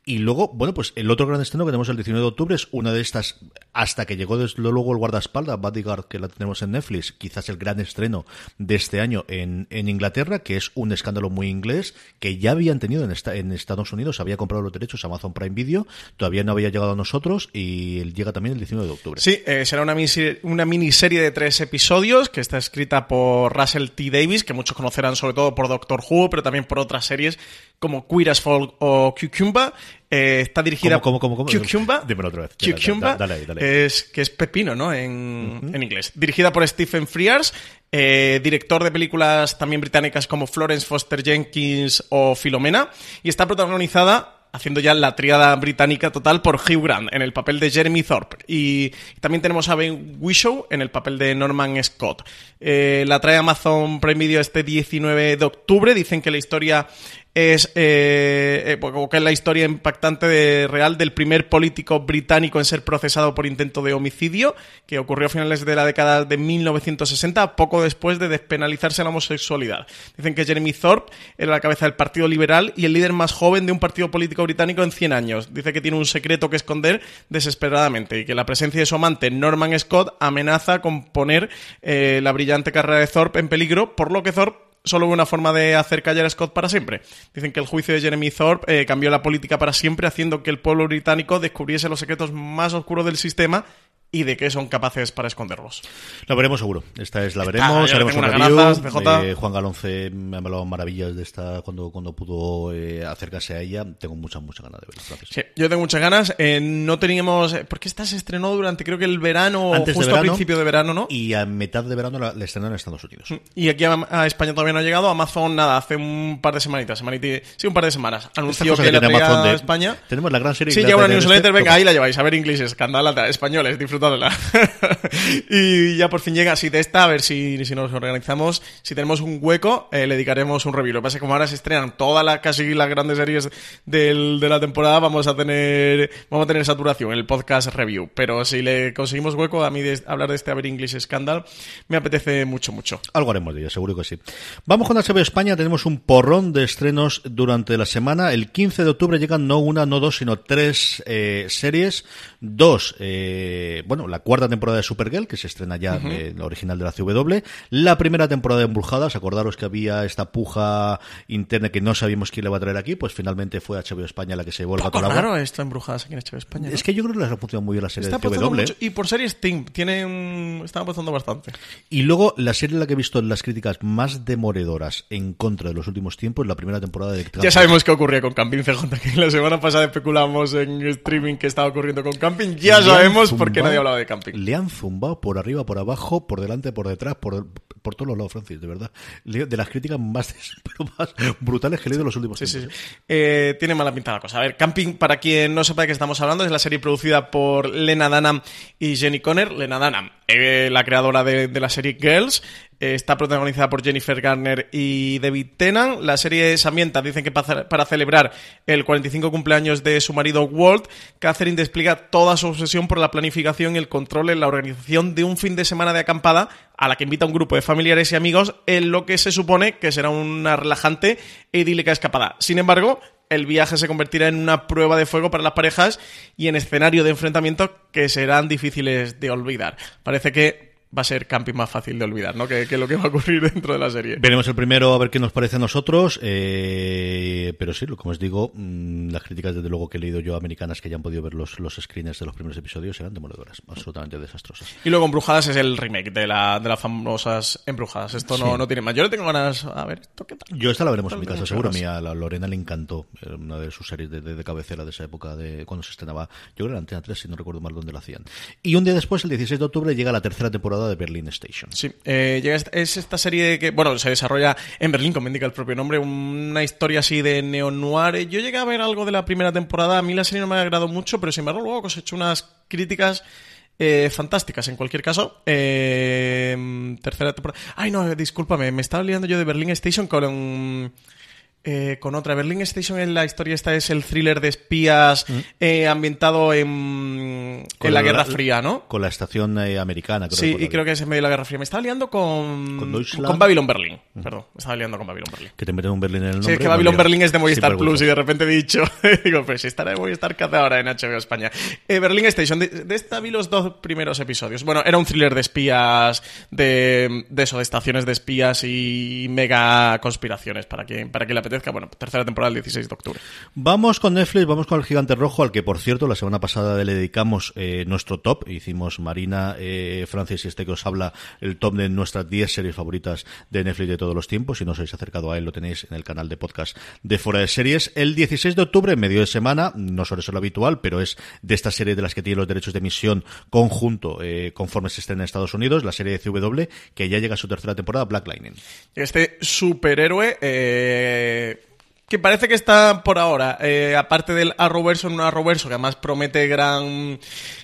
Y luego, bueno, pues el otro gran estreno que tenemos el 19 de octubre es una de estas, hasta que llegó desde luego el guardaespaldas, Bodyguard, que la tenemos en Netflix, quizás el gran estreno de este año en, en Inglaterra, que es un escándalo muy inglés, que ya habían tenido en, esta- en Estados Unidos, había comprado los derechos a Amazon Prime Video, todavía no había llegado a nosotros y llega también el 19 de octubre. Sí, eh, será una miniserie, una miniserie de tres episodios que está escrita por Russell T. Davis, que muchos conocerán sobre todo por Doctor Who, pero también por otras series como Queer as Folk o Cucumba. Eh, está dirigida ¿Cómo, cómo, cómo, cómo? Cucumba. Dímelo otra vez. Cucumba, dale, dale. Es, que es pepino, ¿no? En, en inglés. Dirigida por Stephen Frears, eh, director de películas también británicas como Florence Foster Jenkins o Filomena, y está protagonizada haciendo ya la triada británica total por Hugh Grant en el papel de Jeremy Thorpe y también tenemos a Ben Whishaw en el papel de Norman Scott. Eh, la trae Amazon Prime Video este 19 de octubre. Dicen que la historia es eh, eh, que es la historia impactante de- real del primer político británico en ser procesado por intento de homicidio, que ocurrió a finales de la década de 1960, poco después de despenalizarse la homosexualidad. Dicen que Jeremy Thorpe era la cabeza del Partido Liberal y el líder más joven de un partido político británico en 100 años. Dice que tiene un secreto que esconder desesperadamente y que la presencia de su amante Norman Scott amenaza con poner eh, la brillante carrera de Thorpe en peligro, por lo que Thorpe solo hubo una forma de hacer callar a Scott para siempre. Dicen que el juicio de Jeremy Thorpe eh, cambió la política para siempre, haciendo que el pueblo británico descubriese los secretos más oscuros del sistema y de qué son capaces para esconderlos. La veremos seguro. Esta es la veremos. haremos tengo un unas review. ganazas, CJ. Eh, Juan Galonce me ha hablado maravillas de esta cuando, cuando pudo eh, acercarse a ella. Tengo muchas, muchas ganas de verla. Gracias. Sí, yo tengo muchas ganas. Eh, no teníamos... Porque esta se estrenó durante creo que el verano, Antes de justo verano, a principio de verano, ¿no? Y a mitad de verano la, la estrenaron en Estados Unidos. Y aquí a, a España todavía no ha llegado. Amazon, nada, hace un par de semanitas, semaniti- sí, un par de semanas. Anunció que, que tiene traía a de- España. Tenemos la gran serie Sí, ya una newsletter, este, venga, ahí la lleváis. A ver inglés, escandalata, españoles, disfrutadla. y ya por fin llega así de esta, a ver si, si nos organizamos. Si tenemos un hueco, eh, le dedicaremos un review. Lo que pasa es que como ahora se estrenan todas las, casi las grandes series del- de la temporada, vamos a tener, vamos a tener saturación en el podcast review. Pero si le conseguimos hueco, a mí de, hablar de este A ver English Scandal, me apetece mucho, mucho. Algo haremos de ella, seguro que sí. Vamos con HBO España, tenemos un porrón de estrenos durante la semana. El 15 de octubre llegan no una, no dos, sino tres eh, series. Dos, eh, bueno, la cuarta temporada de Supergirl, que se estrena ya, eh, la original de la CW. La primera temporada de Embrujadas, acordaros que había esta puja interna que no sabíamos quién le va a traer aquí, pues finalmente fue HBO España la que se vuelve a gato al agua. raro esto en Brujadas aquí en HBO España. ¿no? Es que yo creo que les ha funcionado muy bien la serie Está de CW. mucho. Y por series Steam, tiene un... Está apostando bastante. Y luego, la serie en la que he visto las críticas más demoledoras en contra de los últimos tiempos, la primera temporada de Ya sabemos qué ocurría con Camping CJ, que la semana pasada especulamos en streaming que estaba ocurriendo con Camping. Ya han sabemos por qué nadie hablaba de Camping. Le han zumbado por arriba, por abajo, por delante, por detrás, por, por todos los lados, Francis, de verdad. De las críticas más, pero más brutales que he leído en los últimos Sí, sí. tiempos. Eh, tiene mala pinta la cosa. A ver, Camping, para quien no sepa de qué estamos hablando, es la serie producida por Lena Dunham y Jenny Conner. Lena Dunham, eh, la creadora de, de la serie Girls. Está protagonizada por Jennifer Garner y David Tennant. La serie se ambienta, dicen que para, celebrar el 45 cumpleaños de su marido Walt, Catherine despliega toda su obsesión por la planificación y el control en la organización de un fin de semana de acampada a la que invita a un grupo de familiares y amigos en lo que se supone que será una relajante e idílica escapada. Sin embargo, el viaje se convertirá en una prueba de fuego para las parejas y en escenario de enfrentamiento que serán difíciles de olvidar. Parece que va a ser camping más fácil de olvidar, ¿no? Que, que, lo que va a ocurrir dentro de la serie. Veremos el primero a ver qué nos parece a nosotros, eh, pero sí, como os digo, mmm, las críticas desde luego que he leído yo americanas que ya han podido ver los, los screeners de los primeros episodios eran demoledoras, absolutamente desastrosas. Y luego Embrujadas es el remake de, la, de las famosas Embrujadas. Esto no, sí. no tiene más. Yo le tengo ganas a ver esto qué tal. Yo esta la veremos en mi casa, seguro. A mí a la Lorena le encantó, una de sus series de, de, de, cabecera de esa época de cuando se estrenaba, yo creo que era Antena 3, si no recuerdo mal dónde la hacían. Y un día después, el 16 de octubre, llega la tercera temporada de Berlin Station. Sí, eh, es esta serie que, bueno, se desarrolla en Berlín, como indica el propio nombre, una historia así de neo-noir. Yo llegué a ver algo de la primera temporada, a mí la serie no me ha agradado mucho, pero sin embargo luego cosechó unas críticas eh, fantásticas en cualquier caso. Eh, tercera temporada. Ay, no, discúlpame, me estaba liando yo de Berlin Station con... Um, eh, con otra. Berlin Station en la historia esta es el thriller de espías mm. eh, ambientado en, en la, la, Guerra Fría, ¿no? Con la estación eh, americana. Creo sí, y creo que es en medio de la Guerra Fría. Me estaba liando con, con, con Babylon Berlin. Mm. Perdón, me estaba liando con Babylon Berlin. Que te meten un Berlin en el nombre. Sí, es que Babylon Berlin es de Movistar Plus y de repente he dicho, digo, pues estará de Movistar que hace ahora en HBO España. Berlin Station, de, de, esta vi los dos primeros episodios. Bueno, era un thriller de espías, de, de eso, de estaciones de espías y mega conspiraciones para quien, para quien le apetezca. Bueno, tercera temporada el 16 de octubre. Vamos con Netflix, vamos con el Gigante Rojo, al que por cierto la semana pasada le dedicamos eh, nuestro top. Hicimos Marina, eh, Francis y este que os habla el top de nuestras 10 series favoritas de Netflix de todos los tiempos. Si no os habéis acercado a él, lo tenéis en el canal de podcast de Fuera de Series. El 16 de octubre, medio de semana, no suele ser lo habitual, pero es de estas series de las que tiene los derechos de emisión conjunto eh, conforme se estén en Estados Unidos, la serie de CW, que ya llega a su tercera temporada, Black Lightning. Este superhéroe eh que parece que está por ahora, eh, aparte del Arrowverso, en un Arrowverso que además promete gran,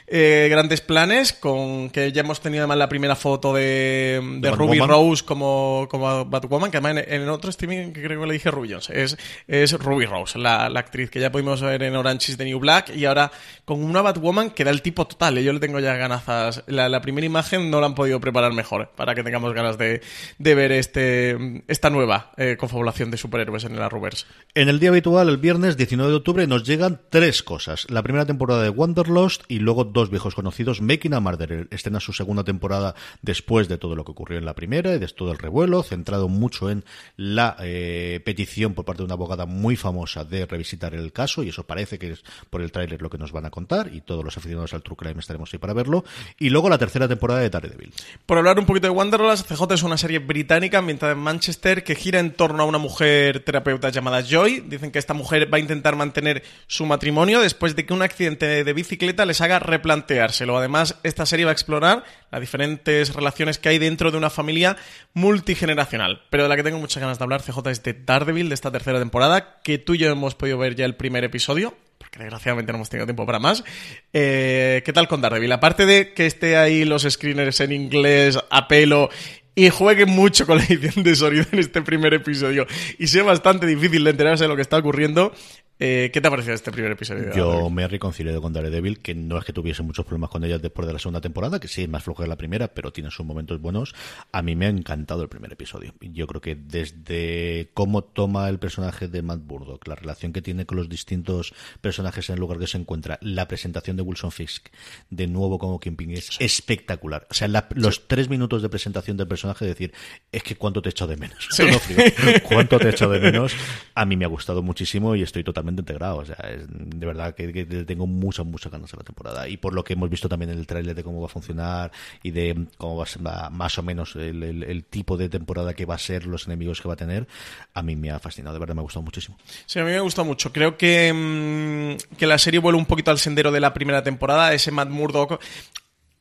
eh, grandes planes, con que ya hemos tenido además la primera foto de, de Ruby Rose como, como Batwoman, que además en, en, otro streaming que creo que le dije Ruby Jones, es, es Ruby Rose, la, la, actriz que ya pudimos ver en Orange is the New Black, y ahora con una Batwoman que da el tipo total, ¿eh? yo le tengo ya ganazas. La, la, primera imagen no la han podido preparar mejor, para que tengamos ganas de, de ver este, esta nueva eh, confabulación de superhéroes en el Arrowverse. En el día habitual, el viernes 19 de octubre, nos llegan tres cosas. La primera temporada de Wanderlost y luego dos viejos conocidos. Making a Murderer estrena su segunda temporada después de todo lo que ocurrió en la primera y de todo el revuelo, centrado mucho en la eh, petición por parte de una abogada muy famosa de revisitar el caso y eso parece que es por el tráiler lo que nos van a contar y todos los aficionados al True Crime estaremos ahí para verlo. Y luego la tercera temporada de Daredevil. Por hablar un poquito de Wanderlust, CJ es una serie británica ambientada en Manchester que gira en torno a una mujer terapeuta llamada Joy. Dicen que esta mujer va a intentar mantener su matrimonio después de que un accidente de bicicleta les haga replanteárselo. Además, esta serie va a explorar las diferentes relaciones que hay dentro de una familia multigeneracional. Pero de la que tengo muchas ganas de hablar, CJ, es de Daredevil, de esta tercera temporada, que tú y yo hemos podido ver ya el primer episodio, porque desgraciadamente no hemos tenido tiempo para más. Eh, ¿Qué tal con Daredevil? Aparte de que esté ahí los screeners en inglés a pelo y juegue mucho con la edición de sonido en este primer episodio y sea bastante difícil de enterarse de lo que está ocurriendo, eh, ¿Qué te ha parecido este primer episodio? Yo me he reconciliado con Daredevil, que no es que tuviese muchos problemas con ella después de la segunda temporada, que sí es más floja que la primera, pero tiene sus momentos buenos. A mí me ha encantado el primer episodio. Yo creo que desde cómo toma el personaje de Matt Burdock, la relación que tiene con los distintos personajes en el lugar que se encuentra, la presentación de Wilson Fisk de nuevo como Kingpin es sí. espectacular. O sea, la, los sí. tres minutos de presentación del personaje, decir, es que cuánto te echo de menos. Sí. cuánto te echo de menos. A mí me ha gustado muchísimo y estoy totalmente integrado. O sea, de verdad que, tengo muchas, muchas ganas de la temporada. Y por lo que hemos visto también en el tráiler de cómo va a funcionar y de cómo va, va más o menos el, tipo de temporada que va a ser, los enemigos que va a tener, a mí me ha fascinado. De verdad me ha gustado muchísimo. Sí, a mí me ha gustado mucho. Creo que, mmm, que la serie vuelve un poquito al sendero de la primera temporada. Ese Matt Murdock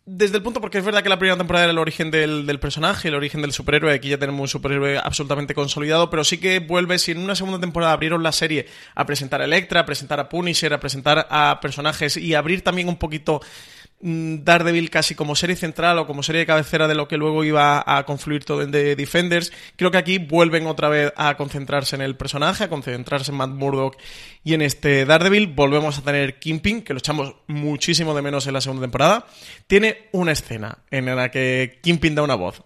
desde el punto, porque es verdad que la primera temporada era el origen del, del, personaje, el origen del superhéroe, aquí ya tenemos un superhéroe absolutamente consolidado, pero sí que vuelve, si en una segunda temporada abrieron la serie a presentar a Electra, a presentar a Punisher, a presentar a personajes y abrir también un poquito Daredevil casi como serie central o como serie de cabecera de lo que luego iba a confluir todo en The Defenders. Creo que aquí vuelven otra vez a concentrarse en el personaje, a concentrarse en Matt Murdock y en este Daredevil. Volvemos a tener Kingpin, que lo echamos muchísimo de menos en la segunda temporada. Tiene una escena en la que Kingpin da una voz.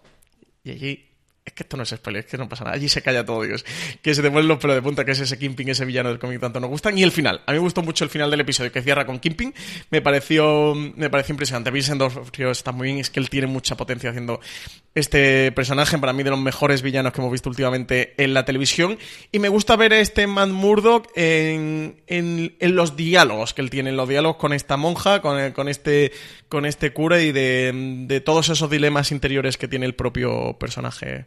Y allí es que esto no es spoiler, es que no pasa nada. Allí se calla todo, Dios. Que se te los pelos de punta, que es ese Kingpin, ese villano del cómic tanto nos gustan. Y el final. A mí me gustó mucho el final del episodio que cierra con Kingpin. Me pareció, me pareció impresionante. Vincent D'Onofrio está muy bien. Es que él tiene mucha potencia haciendo este personaje. Para mí, de los mejores villanos que hemos visto últimamente en la televisión. Y me gusta ver este Matt Murdock en, en, en los diálogos que él tiene. En los diálogos con esta monja, con, con, este, con este cura y de, de todos esos dilemas interiores que tiene el propio personaje.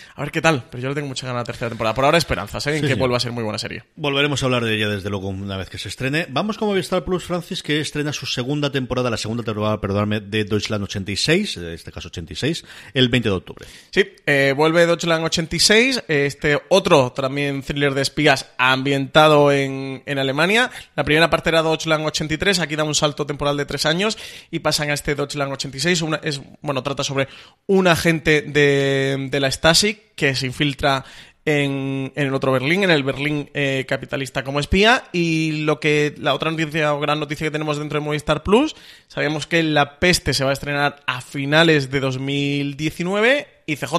A ver qué tal, pero yo le tengo mucha ganas a la tercera temporada. Por ahora esperanzas, ¿eh? en Sí, que sí. vuelva a ser muy buena serie. Volveremos a hablar de ella desde luego una vez que se estrene. Vamos con Movistar Plus, Francis, que estrena su segunda temporada, la segunda temporada, perdóname, de Deutschland 86, en este caso 86, el 20 de octubre. Sí, eh, vuelve Deutschland 86, este otro también thriller de espías ambientado en, en Alemania. La primera parte era Deutschland 83, aquí da un salto temporal de tres años y pasan a este Deutschland 86. Una, es, bueno, trata sobre un agente de, de la Stasi que se infiltra en, en el otro Berlín, en el Berlín eh, capitalista como espía. Y lo que la otra noticia o gran noticia que tenemos dentro de Movistar Plus, sabemos que La Peste se va a estrenar a finales de 2019 y CJ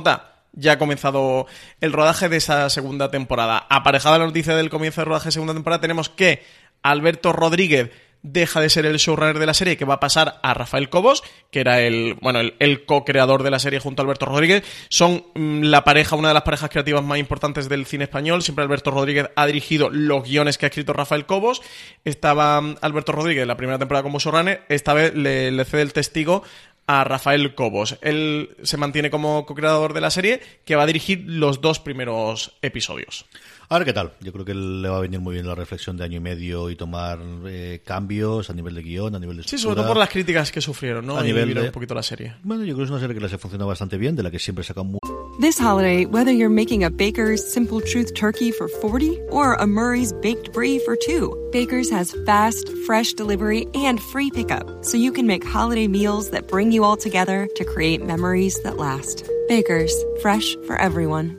ya ha comenzado el rodaje de esa segunda temporada. Aparejada la noticia del comienzo del rodaje de segunda temporada, tenemos que Alberto Rodríguez deja de ser el showrunner de la serie, que va a pasar a Rafael Cobos, que era el, bueno, el, co-creador de la serie junto a Alberto Rodríguez. Son mm, la pareja, una de las parejas creativas más importantes del cine español. Siempre Alberto Rodríguez ha dirigido los guiones que ha escrito Rafael Cobos. Estaba mm, Alberto Rodríguez en la primera temporada como showrunner, esta vez le, le cede el testigo a Rafael Cobos. Él se mantiene como co-creador de la serie, que va a dirigir los dos primeros episodios. A ver qué tal. Yo creo que le va a venir muy bien la reflexión de año y medio y tomar eh, cambios a nivel de guion, a nivel de Sí, sobre todo por las críticas que sufrieron, ¿no? A y nivel de- un poquito la serie. Bueno, yo creo que es una serie que les ha funcionado bastante bien, de la que siempre sacan mu- This holiday, whether you're making a Baker's Simple Truth turkey for 40 or a Murray's baked brie for two, Baker's has fast, fresh delivery and free pickup, so you can make holiday meals that bring you all together to create memories that last. Baker's, fresh for everyone.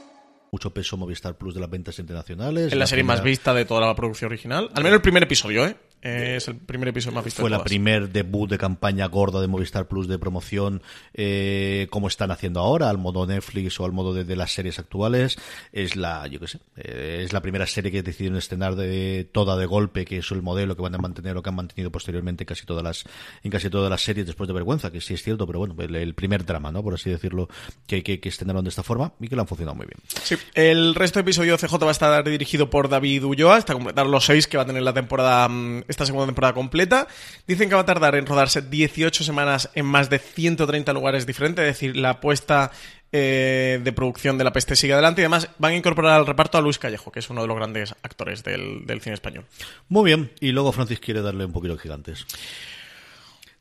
Mucho peso Movistar Plus de las ventas internacionales. Es la serie más vista de toda la producción original. Al menos el primer episodio, ¿eh? Eh, es el primer episodio más visto Fue de la primer debut de campaña gorda de Movistar Plus de promoción, eh, como están haciendo ahora, al modo Netflix o al modo de, de las series actuales. Es la, yo qué sé, eh, es la primera serie que decidieron estrenar de toda de golpe, que es el modelo que van a mantener o que han mantenido posteriormente en casi todas las, en casi todas las series después de Vergüenza, que sí es cierto, pero bueno, el, el primer drama, ¿no? Por así decirlo, que, que, que estrenaron de esta forma y que lo han funcionado muy bien. Sí, el resto de episodios CJ va a estar dirigido por David Ulloa hasta completar los seis que va a tener la temporada, mm, esta segunda temporada completa. Dicen que va a tardar en rodarse 18 semanas en más de 130 lugares diferentes, es decir, la apuesta eh, de producción de La Peste sigue adelante y además van a incorporar al reparto a Luis Callejo, que es uno de los grandes actores del, del cine español. Muy bien, y luego Francis quiere darle un poquito de gigantes.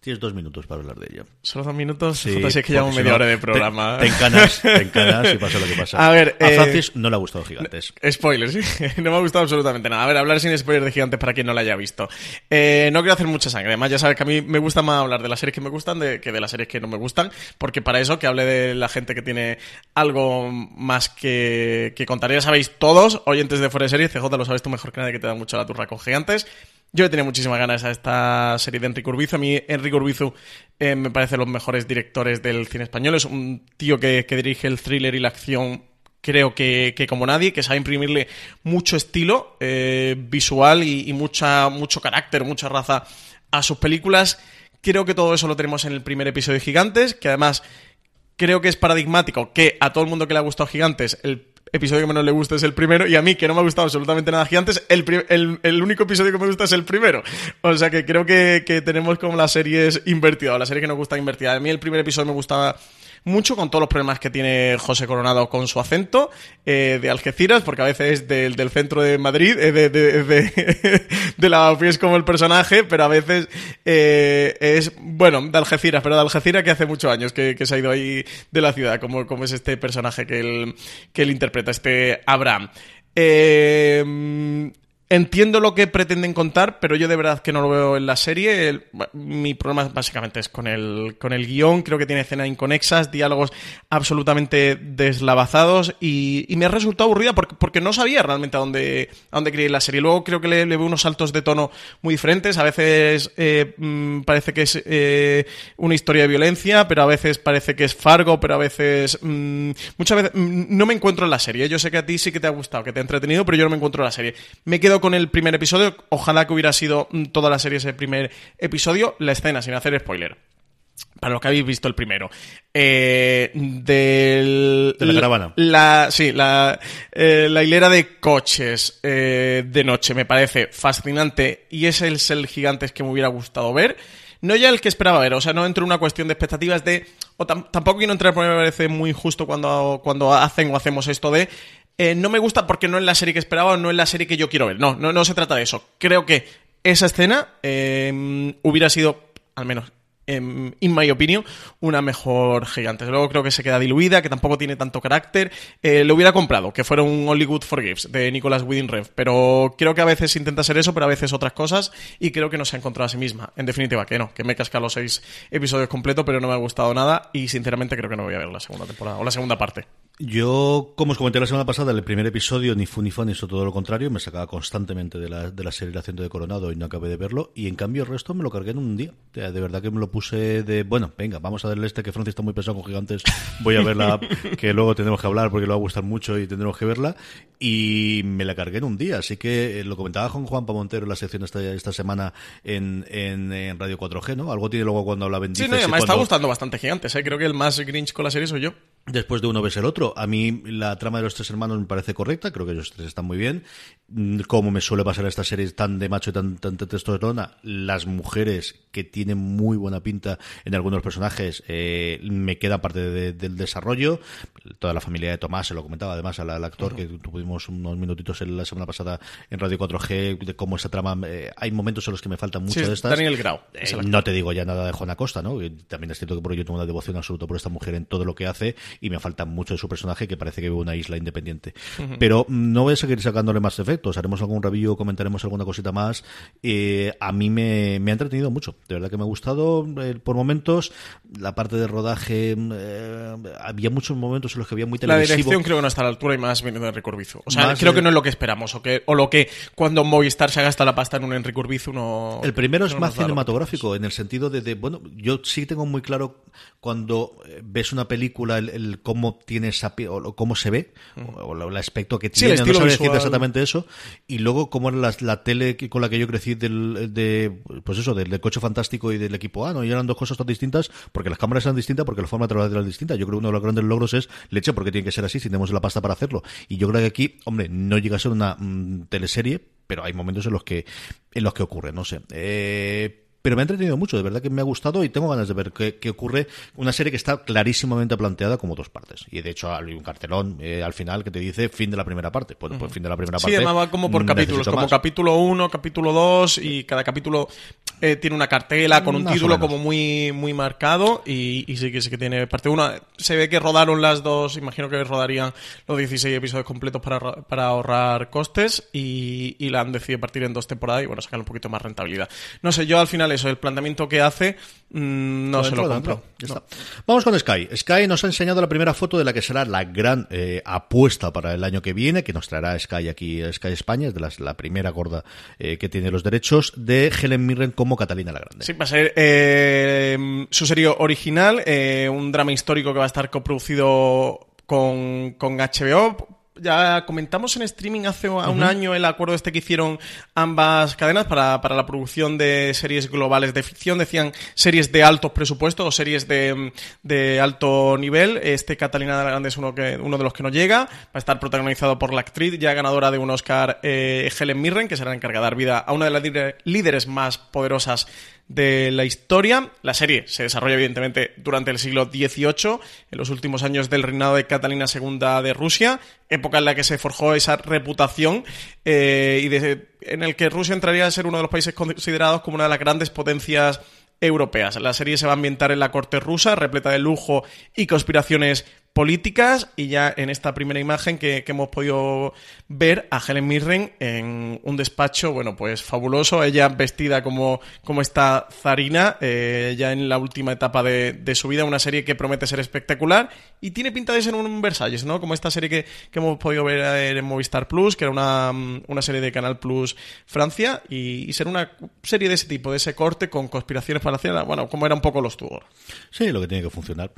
Tienes dos minutos para hablar de ella. Solo dos minutos, Sí, si es que llevamos media hora de te- programa. Te, encanas, te encanas y pasa lo que pasa. A ver, a eh, Francis no le ha gustado Gigantes. Spoilers, sí. no me ha gustado absolutamente nada. A ver, hablar sin spoilers de gigantes para quien no la haya visto. Eh, no quiero hacer mucha sangre. Además, ya sabes que a mí me gusta más hablar de las series que me gustan de, que de las series que no me gustan. Porque para eso, que hable de la gente que tiene algo más que, que contar. Ya sabéis todos, oyentes de Fuera de Series, CJ lo sabes tú mejor que nadie que te da mucho la turra con gigantes. Yo tenía muchísimas ganas a esta serie de Enrique Urbizu. A mí Enrique Urbizu eh, me parece los mejores directores del cine español. Es un tío que, que dirige el thriller y la acción creo que, que, como nadie, que sabe imprimirle mucho estilo eh, visual y, y, mucha, mucho carácter, mucha raza a sus películas. Creo que todo eso lo tenemos en el primer episodio de Gigantes, que además creo que es paradigmático que a todo el mundo que le ha gustado Gigantes, el episodio que menos le gusta es el primero, y a mí, que no me ha gustado absolutamente nada Gigantes, el, el, el único episodio que me gusta es el primero. O sea que creo que, que tenemos como las series invertidas, la serie que nos gusta invertida. A mí el primer episodio me gustaba mucho con todos los problemas que tiene José Coronado con su acento eh, de Algeciras, porque a veces es del, del centro de Madrid, eh, de, de, de, la es como el personaje, pero a veces eh, es, bueno, de Algeciras, pero de Algeciras que hace muchos años que, que se ha ido ahí de la ciudad, como, como es este personaje que él, que él interpreta, este Abraham. Eh, Entiendo lo que pretenden contar, pero yo de verdad que no lo veo en la serie. Mi problema básicamente es con el, con el guion. Creo que tiene escenas inconexas, diálogos absolutamente deslavazados y, me ha resultado aburrida porque, porque, no sabía realmente a dónde, a dónde quería ir la serie. Luego creo que le, veo unos saltos de tono muy diferentes. A veces eh, mmm, parece que es eh, una historia de violencia, pero a veces parece que es Fargo, pero a veces... Mmm, muchas veces mmm, no me encuentro en la serie. Yo sé que a ti sí que te ha gustado, que te ha entretenido, pero yo no me encuentro en la serie. Me quedo con el primer episodio. Ojalá que hubiera sido toda la serie ese primer episodio. La escena, sin hacer spoiler. Para los que habéis visto el primero. Eh, del, de la caravana. La, sí, la, eh, la hilera de coches eh, de noche me parece fascinante y ese es el gigantes que me hubiera gustado ver. No ya el que esperaba ver, o sea, no entro en una cuestión de expectativas de. O tampoco quiero entrar porque me parece muy justo cuando, cuando hacen o hacemos esto de eh, no me gusta porque no es la serie que esperaba o no es la serie que yo quiero ver. No, no, no se trata de eso. Creo que esa escena eh, hubiera sido, al menos en in my opinion, una mejor gigante. Luego creo que se queda diluida, que tampoco tiene tanto carácter. Eh, lo hubiera comprado, que fuera un Hollywood Forgives de Nicolas Winding Rev. Pero creo que a veces intenta ser eso, pero a veces otras cosas. Y creo que no se ha encontrado a sí misma. En definitiva, que no, que me he cascado los seis episodios completos, pero no me ha gustado nada. Y sinceramente creo que no voy a ver la segunda temporada o la segunda parte. Yo, como os comenté la semana pasada, el primer episodio ni fu ni fa ni eso todo lo contrario, me sacaba constantemente de la, de la serie El acento de Coronado y no acabé de verlo, y en cambio el resto me lo cargué en un día. De verdad que me lo puse de, bueno, venga, vamos a darle este que Francis está muy pesado con gigantes, voy a verla, que luego tenemos que hablar porque le va a gustar mucho y tendremos que verla, y me la cargué en un día, así que lo comentaba con Juan Montero en la sección esta, esta semana en, en, en, Radio 4G, ¿no? Algo tiene luego cuando habla Sí, no, me cuando... está gustando bastante gigantes, ¿eh? creo que el más Grinch con la serie soy yo. Después de uno ves el otro. A mí la trama de los tres hermanos me parece correcta, creo que ellos tres están muy bien. Como me suele pasar en estas series tan de macho y tan, tan de testosterona, las mujeres que tienen muy buena pinta en algunos personajes eh, me queda parte de, de, del desarrollo. Toda la familia de Tomás se lo comentaba además al, al actor, uh -huh. que tuvimos unos minutitos en la semana pasada en Radio 4G de cómo esa trama. Eh, hay momentos en los que me faltan mucho sí, de estas. Daniel Grau. Eh, no te digo ya nada de Juana Costa, ¿no? También es cierto que por yo tengo una devoción absoluta por esta mujer en todo lo que hace y me falta mucho de su personaje que parece que vive una isla independiente. Uh -huh. Pero no voy a seguir sacándole más efectos. Haremos algún review, comentaremos alguna cosita más. Eh, a mí me, me, ha entretenido mucho. De verdad que me ha gustado eh, por momentos. La parte de rodaje, eh, había muchos momentos en los que había muy televisivo. La dirección creo que no está a la altura y más venido de Enrique Urbizu. O sea, más creo de... que no es lo que esperamos. O, que, o lo que cuando Movistar se gasta la pasta en un Enrique Urbizu no... El primero es no más cinematográfico, en el sentido de, de, bueno, yo sí tengo muy claro cuando ves una película el, el cómo tiene esa o cómo se ve o, o el aspecto que tiene sí, no sabría decirte exactamente eso y luego cómo era la, la, tele con la que yo crecí del de pues eso del, del, coche fantástico y del equipo A no y eran dos cosas tan distintas porque las cámaras eran distintas porque la forma de trabajar era distinta. Yo creo que uno de los grandes logros es leche porque tiene que ser así si tenemos la pasta para hacerlo. Y yo creo que aquí hombre no llega a ser una mmm, teleserie pero hay momentos en los que en los que ocurre no sé. Eh, pero me ha entretenido mucho, de verdad que me ha gustado y tengo ganas de ver qué, qué ocurre. Una serie que está clarísimamente planteada como dos partes. Y de hecho hay un cartelón eh, al final que te dice fin de la primera parte. Pues, pues fin de la primera sí, parte. Sí, además va como por capítulos, como más. capítulo 1, capítulo 2 y cada capítulo Eh, tiene una cartela con un Más título como muy, muy marcado y, y sí que sí que tiene parte 1. Se ve que rodaron las dos, imagino que rodarían los 16 episodios completos para, para ahorrar costes y, y la han decidido partir en dos temporadas y bueno, sacar un poquito más rentabilidad. No sé, yo al final eso, el planteamiento que hace, mm, no se lo compro. No. Vamos con Sky. Sky nos ha enseñado la primera foto de la que será la gran eh, apuesta para el año que viene, que nos traerá Sky aquí, Sky España, es de las- la primera gorda eh, que tiene los derechos, de Helen Mirren como Catalina la Grande. Sí, va a ser eh, su serie original, eh, un drama histórico que va a estar coproducido con, con HBO. Ya comentamos en streaming hace un año el acuerdo este que hicieron ambas cadenas para, para la producción de series globales de ficción. Decían series de altos presupuestos o series de, de alto nivel. Este Catalina de la Grande es uno, que, uno de los que no llega. Va a estar protagonizado por la actriz ya ganadora de un Oscar, eh, Helen Mirren, que será la encargada de dar vida a una de las líder- líderes más poderosas de la historia. La serie se desarrolla evidentemente durante el siglo XVIII, en los últimos años del reinado de Catalina II de Rusia, época en la que se forjó esa reputación eh, y en el que Rusia entraría a ser uno de los países considerados como una de las grandes potencias europeas. La serie se va a ambientar en la corte rusa, repleta de lujo y conspiraciones políticas y ya en esta primera imagen que, que hemos podido ver a Helen Mirren en un despacho, bueno, pues fabuloso, ella vestida como, como esta zarina, eh, ya en la última etapa de, de su vida, una serie que promete ser espectacular y tiene pinta de ser un Versalles, ¿no? Como esta serie que, que hemos podido ver en Movistar Plus, que era una, una serie de Canal Plus Francia y, y ser una serie de ese tipo, de ese corte con conspiraciones para hacer, bueno, como era un poco los Tudor. Sí, lo que tiene que funcionar.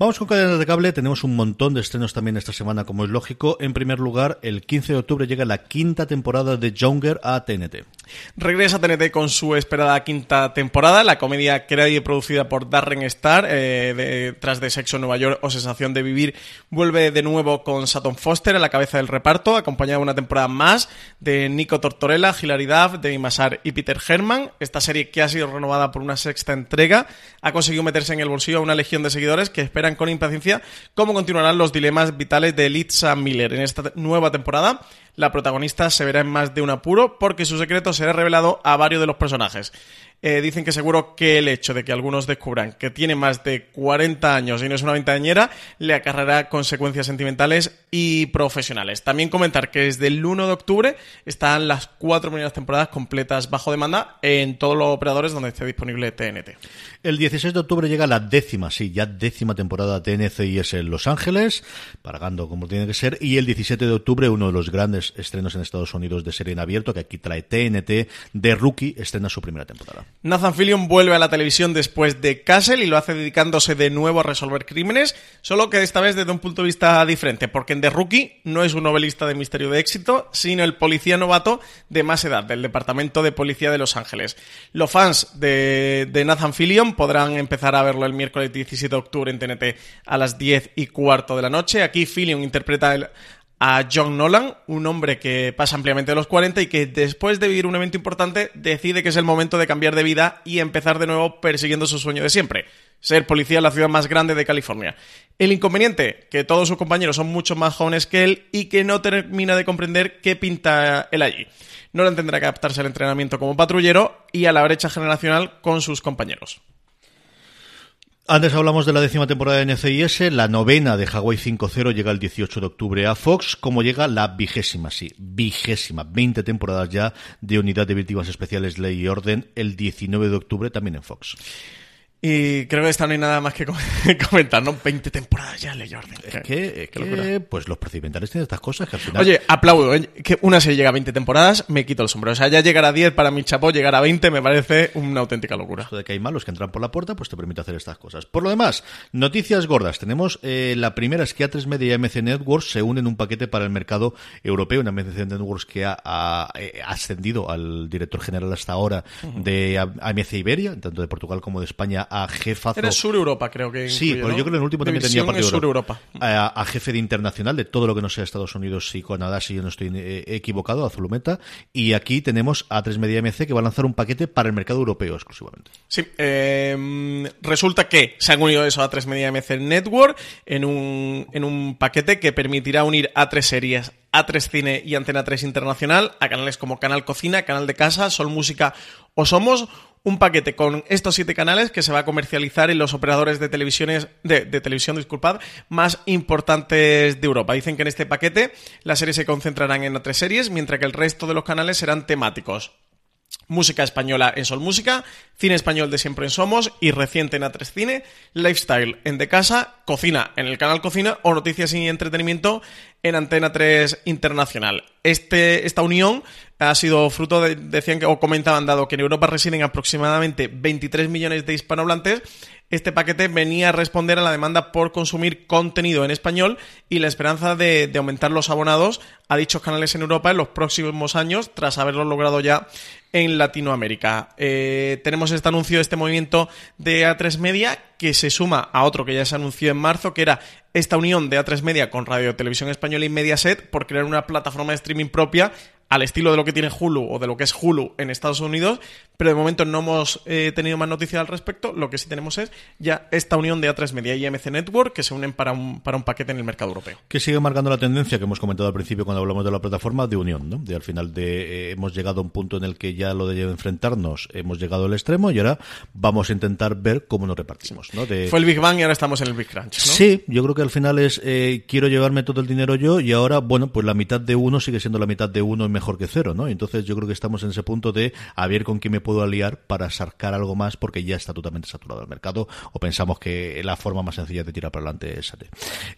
Vamos con cadenas de cable. Tenemos un montón de estrenos también esta semana, como es lógico. En primer lugar, el 15 de octubre llega la quinta temporada de Younger a TNT. Regresa TNT con su esperada quinta temporada, la comedia creada y producida por Darren Star, eh, tras de Sexo en Nueva York o Sensación de Vivir, vuelve de nuevo con Sutton Foster a la cabeza del reparto, acompañada de una temporada más de Nico Tortorella, Hilary Duff, Demi Massar y Peter Herman. Esta serie que ha sido renovada por una sexta entrega ha conseguido meterse en el bolsillo a una legión de seguidores que esperan con impaciencia cómo continuarán los dilemas vitales de Litza Miller en esta nueva temporada. La protagonista se verá en más de un apuro porque su secreto será revelado a varios de los personajes. Eh, dicen que seguro que el hecho de que algunos descubran que tiene más de 40 años y no es una veinteañera le acarreará consecuencias sentimentales y profesionales. También comentar que desde el 1 de octubre están las cuatro primeras temporadas completas bajo demanda en todos los operadores donde esté disponible TNT. El 16 de octubre llega la décima, sí, ya décima temporada de NCIS en Los Ángeles, pagando como tiene que ser, y el 17 de octubre uno de los grandes estrenos en Estados Unidos de serie en abierto, que aquí trae TNT, de Rookie, estrena su primera temporada. Nathan Fillion vuelve a la televisión después de Castle y lo hace dedicándose de nuevo a resolver crímenes, solo que esta vez desde un punto de vista diferente, porque en The Rookie no es un novelista de misterio de éxito, sino el policía novato de más edad del Departamento de Policía de Los Ángeles. Los fans de, de Nathan Fillion podrán empezar a verlo el miércoles 17 de octubre en TNT a las 10 y cuarto de la noche. Aquí Fillion interpreta el- a John Nolan, un hombre que pasa ampliamente de los 40 y que después de vivir un evento importante decide que es el momento de cambiar de vida y empezar de nuevo persiguiendo su sueño de siempre, ser policía en la ciudad más grande de California. El inconveniente, que todos sus compañeros son mucho más jóvenes que él y que no termina de comprender qué pinta él allí. Nolan tendrá que adaptarse al entrenamiento como patrullero y a la brecha generacional con sus compañeros. Antes hablamos de la décima temporada de NCIS, la novena de Hawaii 5.0 llega el 18 de octubre a Fox, como llega la vigésima, sí, vigésima, 20 temporadas ya de Unidad de Víctimas Especiales Ley y Orden, el 19 de octubre también en Fox. Y creo que esta no hay nada más que com- comentar, ¿no? 20 temporadas ya, Ley y Orden. Es que, es que, pues los procedimentales tienen estas cosas que al final... Oye, aplaudo. ¿eh? Que una serie llega a 20 temporadas, me quito el sombrero. O sea, ya llegar a 10 para mi chapo, llegar a 20 me parece una auténtica locura. Esto de que hay malos que entran por la puerta, pues te permite hacer estas cosas. Por lo demás, noticias gordas. Tenemos eh, la primera es que A3 Media y AMC Networks se unen en un paquete para el mercado europeo. Una AMC Networks que ha, ha, eh, ascendido al director general hasta ahora de AMC Iberia, tanto de Portugal como de España, a jefazo. Era Sur Europa, creo que. Sí, incluye, ¿no? yo creo que en el último también tenía partido Sur Europa. a, a jefe de internacional de todo lo que no sea Estados Unidos y Canadá, si yo no estoy eh, equivocado, a Zulumeta. Y aquí tenemos a A3 Media MC que va a lanzar un paquete para el mercado europeo exclusivamente. Sí, eh, resulta que se han unido eso a 3 Media MC Network en un, en un paquete que permitirá unir a tres series, a 3 Cine y Antena 3 Internacional, a canales como Canal Cocina, Canal de Casa, Sol Música o Somos, un paquete con estos siete canales que se va a comercializar en los operadores de televisiones de, de, televisión, disculpad, más importantes de Europa. Dicen que en este paquete las series se concentrarán en otras series, mientras que el resto de los canales serán temáticos música española en Sol Música, cine español de siempre en Somos y reciente en A3 Cine, lifestyle en De Casa, cocina en el canal Cocina o noticias y entretenimiento en Antena 3 Internacional. Este, esta unión ha sido fruto de, decían que, o comentaban, dado que en Europa residen aproximadamente 23 millones de hispanohablantes, este paquete venía a responder a la demanda por consumir contenido en español y la esperanza de, de, aumentar los abonados a dichos canales en Europa en los próximos años, tras haberlo logrado ya en Latinoamérica. Eh, tenemos este anuncio, este movimiento de A3 Media que se suma a otro que ya se anunció en marzo, que era esta unión de A3 Media con Radio Televisión Española y Mediaset por crear una plataforma de streaming propia al estilo de lo que tiene Hulu o de lo que es Hulu en Estados Unidos, pero de momento no hemos eh, tenido más noticias al respecto. Lo que sí tenemos es ya esta unión de A3 Media y MC Network que se unen para un, para un paquete en el mercado europeo. Que sigue marcando la tendencia que hemos comentado al principio cuando hablamos de la plataforma de unión, ¿no? De al final de eh, hemos llegado a un punto en el que ya lo de enfrentarnos hemos llegado al extremo y ahora vamos a intentar ver cómo nos repartimos, ¿no? De... Fue el Big Bang y ahora estamos en el Big Crunch, ¿no? Sí, yo creo que al final es eh, quiero llevarme todo el dinero yo y ahora, bueno, pues la mitad de uno sigue siendo la mitad de uno y mejor que cero, ¿no? Entonces yo creo que estamos en ese punto de a ver con quién me puedo aliar para sacar algo más porque ya está totalmente saturado el mercado o pensamos que la forma más sencilla de tirar para adelante es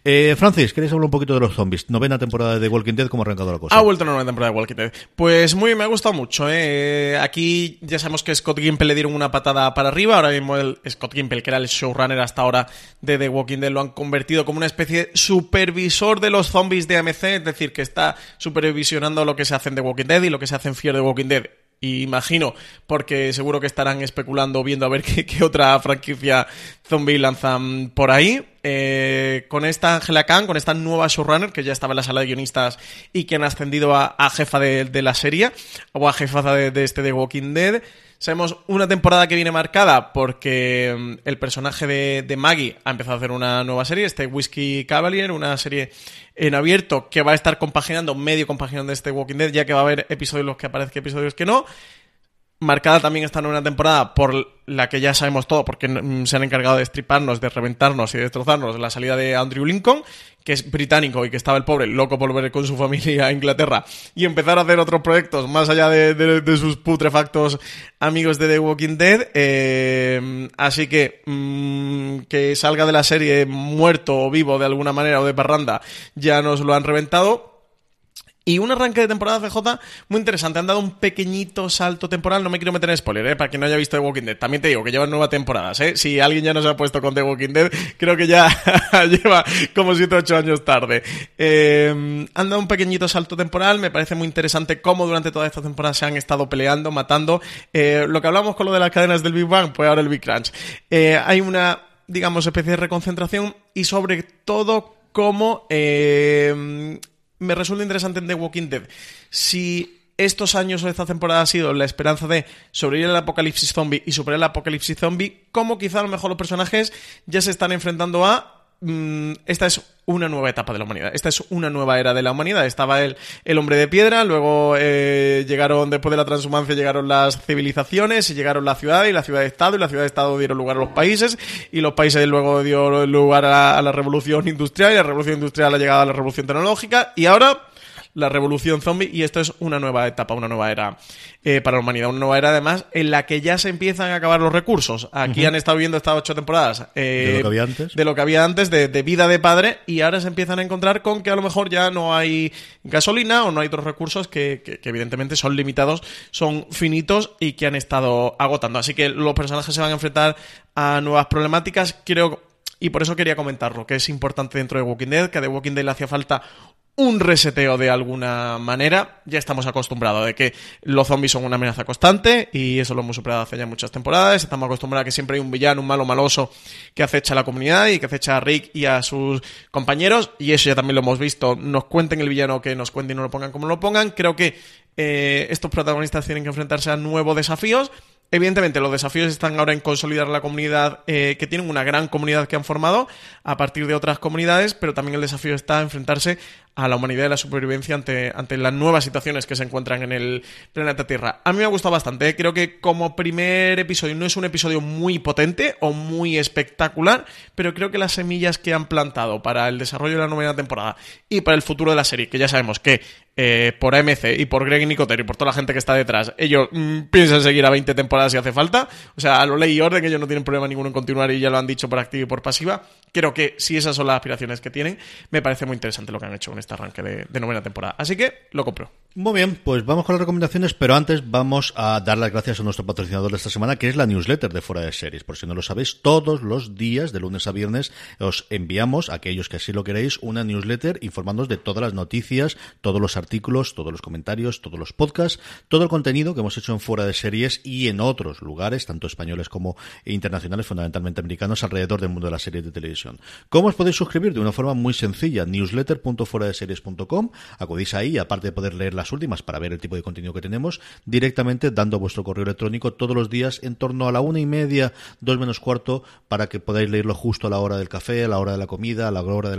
eh, Francis, ¿queréis hablar un poquito de los zombies? Novena temporada de Walking Dead, ¿cómo ha arrancado la cosa? Ha vuelto la novena temporada de Walking Dead. Pues muy, me ha gustado mucho. ¿eh? Aquí ya sabemos que Scott Gimple le dieron una patada para arriba. Ahora mismo el Scott Gimple, que era el showrunner hasta ahora de The Walking Dead, lo han convertido como una especie de supervisor de los zombies de AMC, es decir, que está supervisionando lo que se hace The Walking Dead y lo que se hace en Fear the Walking Dead y imagino, porque seguro que estarán especulando viendo a ver qué, otra franquicia zombie lanzan por ahí. Eh, con esta Angela Khan, con esta nueva showrunner que ya estaba en la sala de guionistas y que han ascendido a, jefa de, de, la serie, o a jefa de, de este The Walking Dead. Sabemos una temporada que viene marcada porque mm, el personaje de, de, Maggie ha empezado a hacer una nueva serie, este Whiskey Cavalier, una serie en abierto que va a estar compaginando, medio compaginando este Walking Dead, ya que va a haber episodios los que aparezcan, episodios que no. Marcada también esta nueva temporada por la que ya sabemos todo, porque se han encargado de estriparnos, de reventarnos y de destrozarnos la salida de Andrew Lincoln, que es británico y que estaba el pobre loco por volver con su familia a Inglaterra y empezar a hacer otros proyectos más allá de, sus putrefactos amigos de The Walking Dead. Eh, así que mmm, que salga de la serie muerto o vivo de alguna manera o de parranda ya nos lo han reventado. Y un arranque de temporada CJ muy interesante. Han dado un pequeñito salto temporal. No me quiero meter en spoiler, ¿eh? para quien no haya visto The Walking Dead. También te digo que llevan nuevas temporadas. ¿eh? Si alguien ya no se ha puesto con The Walking Dead, creo que ya lleva como 7 o 8 años tarde. Eh, han dado un pequeñito salto temporal. Me parece muy interesante cómo durante toda esta temporada se han estado peleando, matando. Eh, lo que hablamos con lo de las cadenas del Big Bang, pues ahora el Big Crunch. Eh, hay una, digamos, especie de reconcentración y sobre todo cómo eh, me resulta interesante en The Walking Dead. Si estos años o esta temporada ha sido la esperanza de sobrevivir al apocalipsis zombie y superar el apocalipsis zombie, como quizá a lo mejor los personajes ya se están enfrentando a esta es una nueva etapa de la humanidad. Esta es una nueva era de la humanidad. Estaba el, el hombre de piedra, luego eh, llegaron, después de la transhumancia, llegaron las civilizaciones, y llegaron la ciudad y la ciudad de Estado, y la ciudad de Estado dieron lugar a los países, y los países luego dio lugar a, a la revolución industrial, y la revolución industrial ha llegado a la revolución tecnológica, y ahora la revolución zombie y esto es una nueva etapa, una nueva era eh, para la humanidad, una nueva era además en la que ya se empiezan a acabar los recursos. Aquí uh -huh. han estado viendo estas ocho temporadas eh, de lo que había antes, de, lo que había antes de, de, vida de padre y ahora se empiezan a encontrar con que a lo mejor ya no hay gasolina o no hay otros recursos que, que, que evidentemente son limitados, son finitos y que han estado agotando. Así que los personajes se van a enfrentar a nuevas problemáticas. Creo y por eso quería comentarlo, que es importante dentro de Walking Dead, que a The Walking Dead le hacía falta un reseteo de alguna manera. Ya estamos acostumbrados de que los zombies son una amenaza constante y eso lo hemos superado hace ya muchas temporadas. Estamos acostumbrados a que siempre hay un villano, un malo maloso que acecha a la comunidad y que acecha a Rick y a sus compañeros y eso ya también lo hemos visto. Nos cuenten el villano que nos cuenten y no lo pongan como lo pongan. Creo que eh, estos protagonistas tienen que enfrentarse a nuevos desafíos Evidentemente, los desafíos están ahora en consolidar la comunidad, eh, que tienen una gran comunidad que han formado a partir de otras comunidades, pero también el desafío está en enfrentarse a la humanidad y la supervivencia ante, ante las nuevas situaciones que se encuentran en el planeta Tierra. A mí me ha gustado bastante, ¿eh? creo que como primer episodio no es un episodio muy potente o muy espectacular, pero creo que las semillas que han plantado para el desarrollo de la novena temporada y para el futuro de la serie, que ya sabemos que eh, por AMC y por Greg Nicotero y por toda la gente que está detrás, ellos mm, piensan seguir a 20 temporadas si hace falta. O sea, a lo ley y orden, ellos no tienen problema ninguno en continuar y ya lo han dicho por activa y por pasiva. Creo que si esas son las aspiraciones que tienen, me parece muy interesante lo que han hecho en este arranque de, de novena temporada. Así que lo compro. Muy bien, pues vamos con las recomendaciones, pero antes vamos a dar las gracias a nuestro patrocinador de esta semana, que es la newsletter de Fuera de Series. Por si no lo sabéis, todos los días, de lunes a viernes, os enviamos, a aquellos que así lo queréis, una newsletter informándoos de todas las noticias, todos los artículos, todos los comentarios, todos los podcasts, todo el contenido que hemos hecho en Fuera de Series y en otros lugares, tanto españoles como internacionales, fundamentalmente americanos, alrededor del mundo de las series de televisión. ¿Cómo os podéis suscribir? De una forma muy sencilla, newsletter.fueradeseries.com. Acudís ahí, aparte de poder leer las últimas para ver el tipo de contenido que tenemos, directamente dando vuestro correo electrónico todos los días en torno a la una y media, dos menos cuarto, para que podáis leerlo justo a la hora del café, a la hora de la comida, a la hora de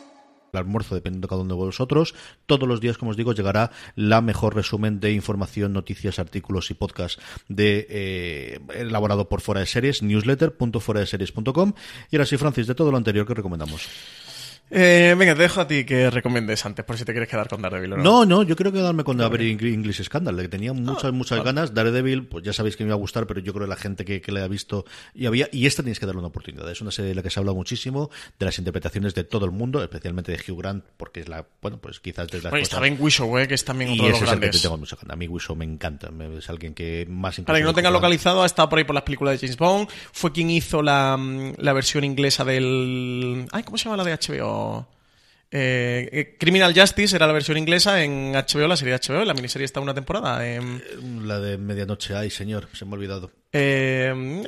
el almuerzo, dependiendo de cada uno de vosotros. Todos los días, como os digo, llegará la mejor resumen de información, noticias, artículos y podcast de eh, elaborado por Fuera de Series, newsletter.fueradeseries.com. Y ahora sí, Francis, de todo lo anterior que recomendamos. Eh, venga, te dejo a ti que recomiendes antes, por si te quieres quedar con Daredevil. ¿o no? no, no, yo creo que quedarme con Daredevil English Scandal, que tenía muchas, Ah, muchas vale. ganas. Daredevil, pues ya sabéis que me iba a gustar, pero yo creo que la gente que, que le ha visto y había, y esta tienes que darle una oportunidad. Es una serie de la que se habla muchísimo, de las interpretaciones de todo el mundo, especialmente de Hugh Grant, porque es la, bueno, pues quizás de las Bueno, está Ben Whishaw, eh, que es también y otro de los ese es que grandes. te tengo mucha ganas. A mí Whishaw me encanta, es alguien que más Para que no tenga localizado, ha estado por ahí por las películas de James Bond. Fue quien hizo la, mm, la versión inglesa del. Ay, ¿cómo se llama la de HBO? Eh, eh, Criminal Justice era la versión inglesa en HBO, la serie de HBO. La miniserie está una temporada. em, La de Medianoche, ay señor, se me ha olvidado. Eh,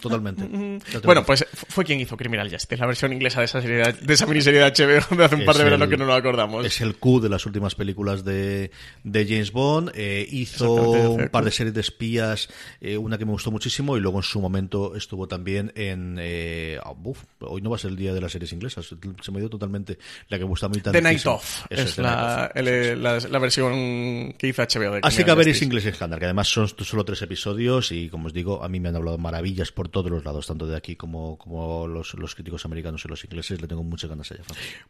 Totalmente. Bueno, lo- pues fu- fue quien hizo Criminal Justice, la versión inglesa de esa, serie de, de esa miniserie de HBO de hace un par de veranos que no nos acordamos. Es el Q de las últimas películas de, de James Bond. Eh, hizo un par de series de espías, eh, una que me gustó muchísimo, y luego en su momento estuvo también en. Eh, uf, hoy no va a ser el día de las series inglesas, se me dio totalmente la que me gusta a mí The Night tantísimo. Of Eso es Night la, Of. el- la- la versión que hizo HBO de Así que a ver es. English Scandal, que además son solo tres episodios y como os digo, a mí me han hablado maravillas por todos los lados, tanto de aquí como, como los, los críticos americanos y los ingleses, le tengo muchas ganas allá.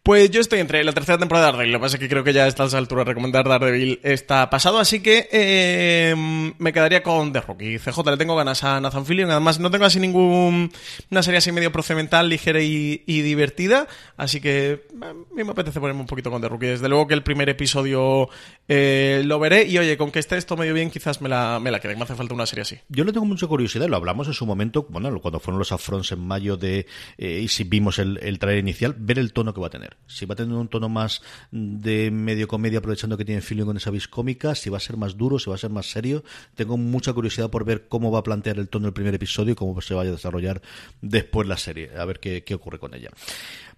Pues yo estoy entre la tercera temporada de Daredevil. Lo que pasa es que creo que ya a estas alturas recomendar Daredevil está pasado. Así que eh, me quedaría con The Rookie. CJ, le tengo ganas a Nathan Fillion. Además, no tengo así ningún. Una serie así medio procedimental, ligera y, y divertida. Así que a mí me apetece ponerme un poquito con The Rookie. Desde luego que el primer episodio eh, lo veré. Y oye, con que esté esto medio bien, quizás me la, me la quede. Me hace falta una serie así. Yo tengo mucha curiosidad, lo hablamos en su momento, bueno, cuando fueron los afrons en mayo de, eh, y si vimos el, el trailer inicial, ver el tono que va a tener. Si va a tener un tono más de medio comedia, aprovechando que tiene feeling con esa vis cómica, si va a ser más duro, si va a ser más serio. Tengo mucha curiosidad por ver cómo va a plantear el tono del primer episodio y cómo se vaya a desarrollar después la serie, a ver qué, qué ocurre con ella.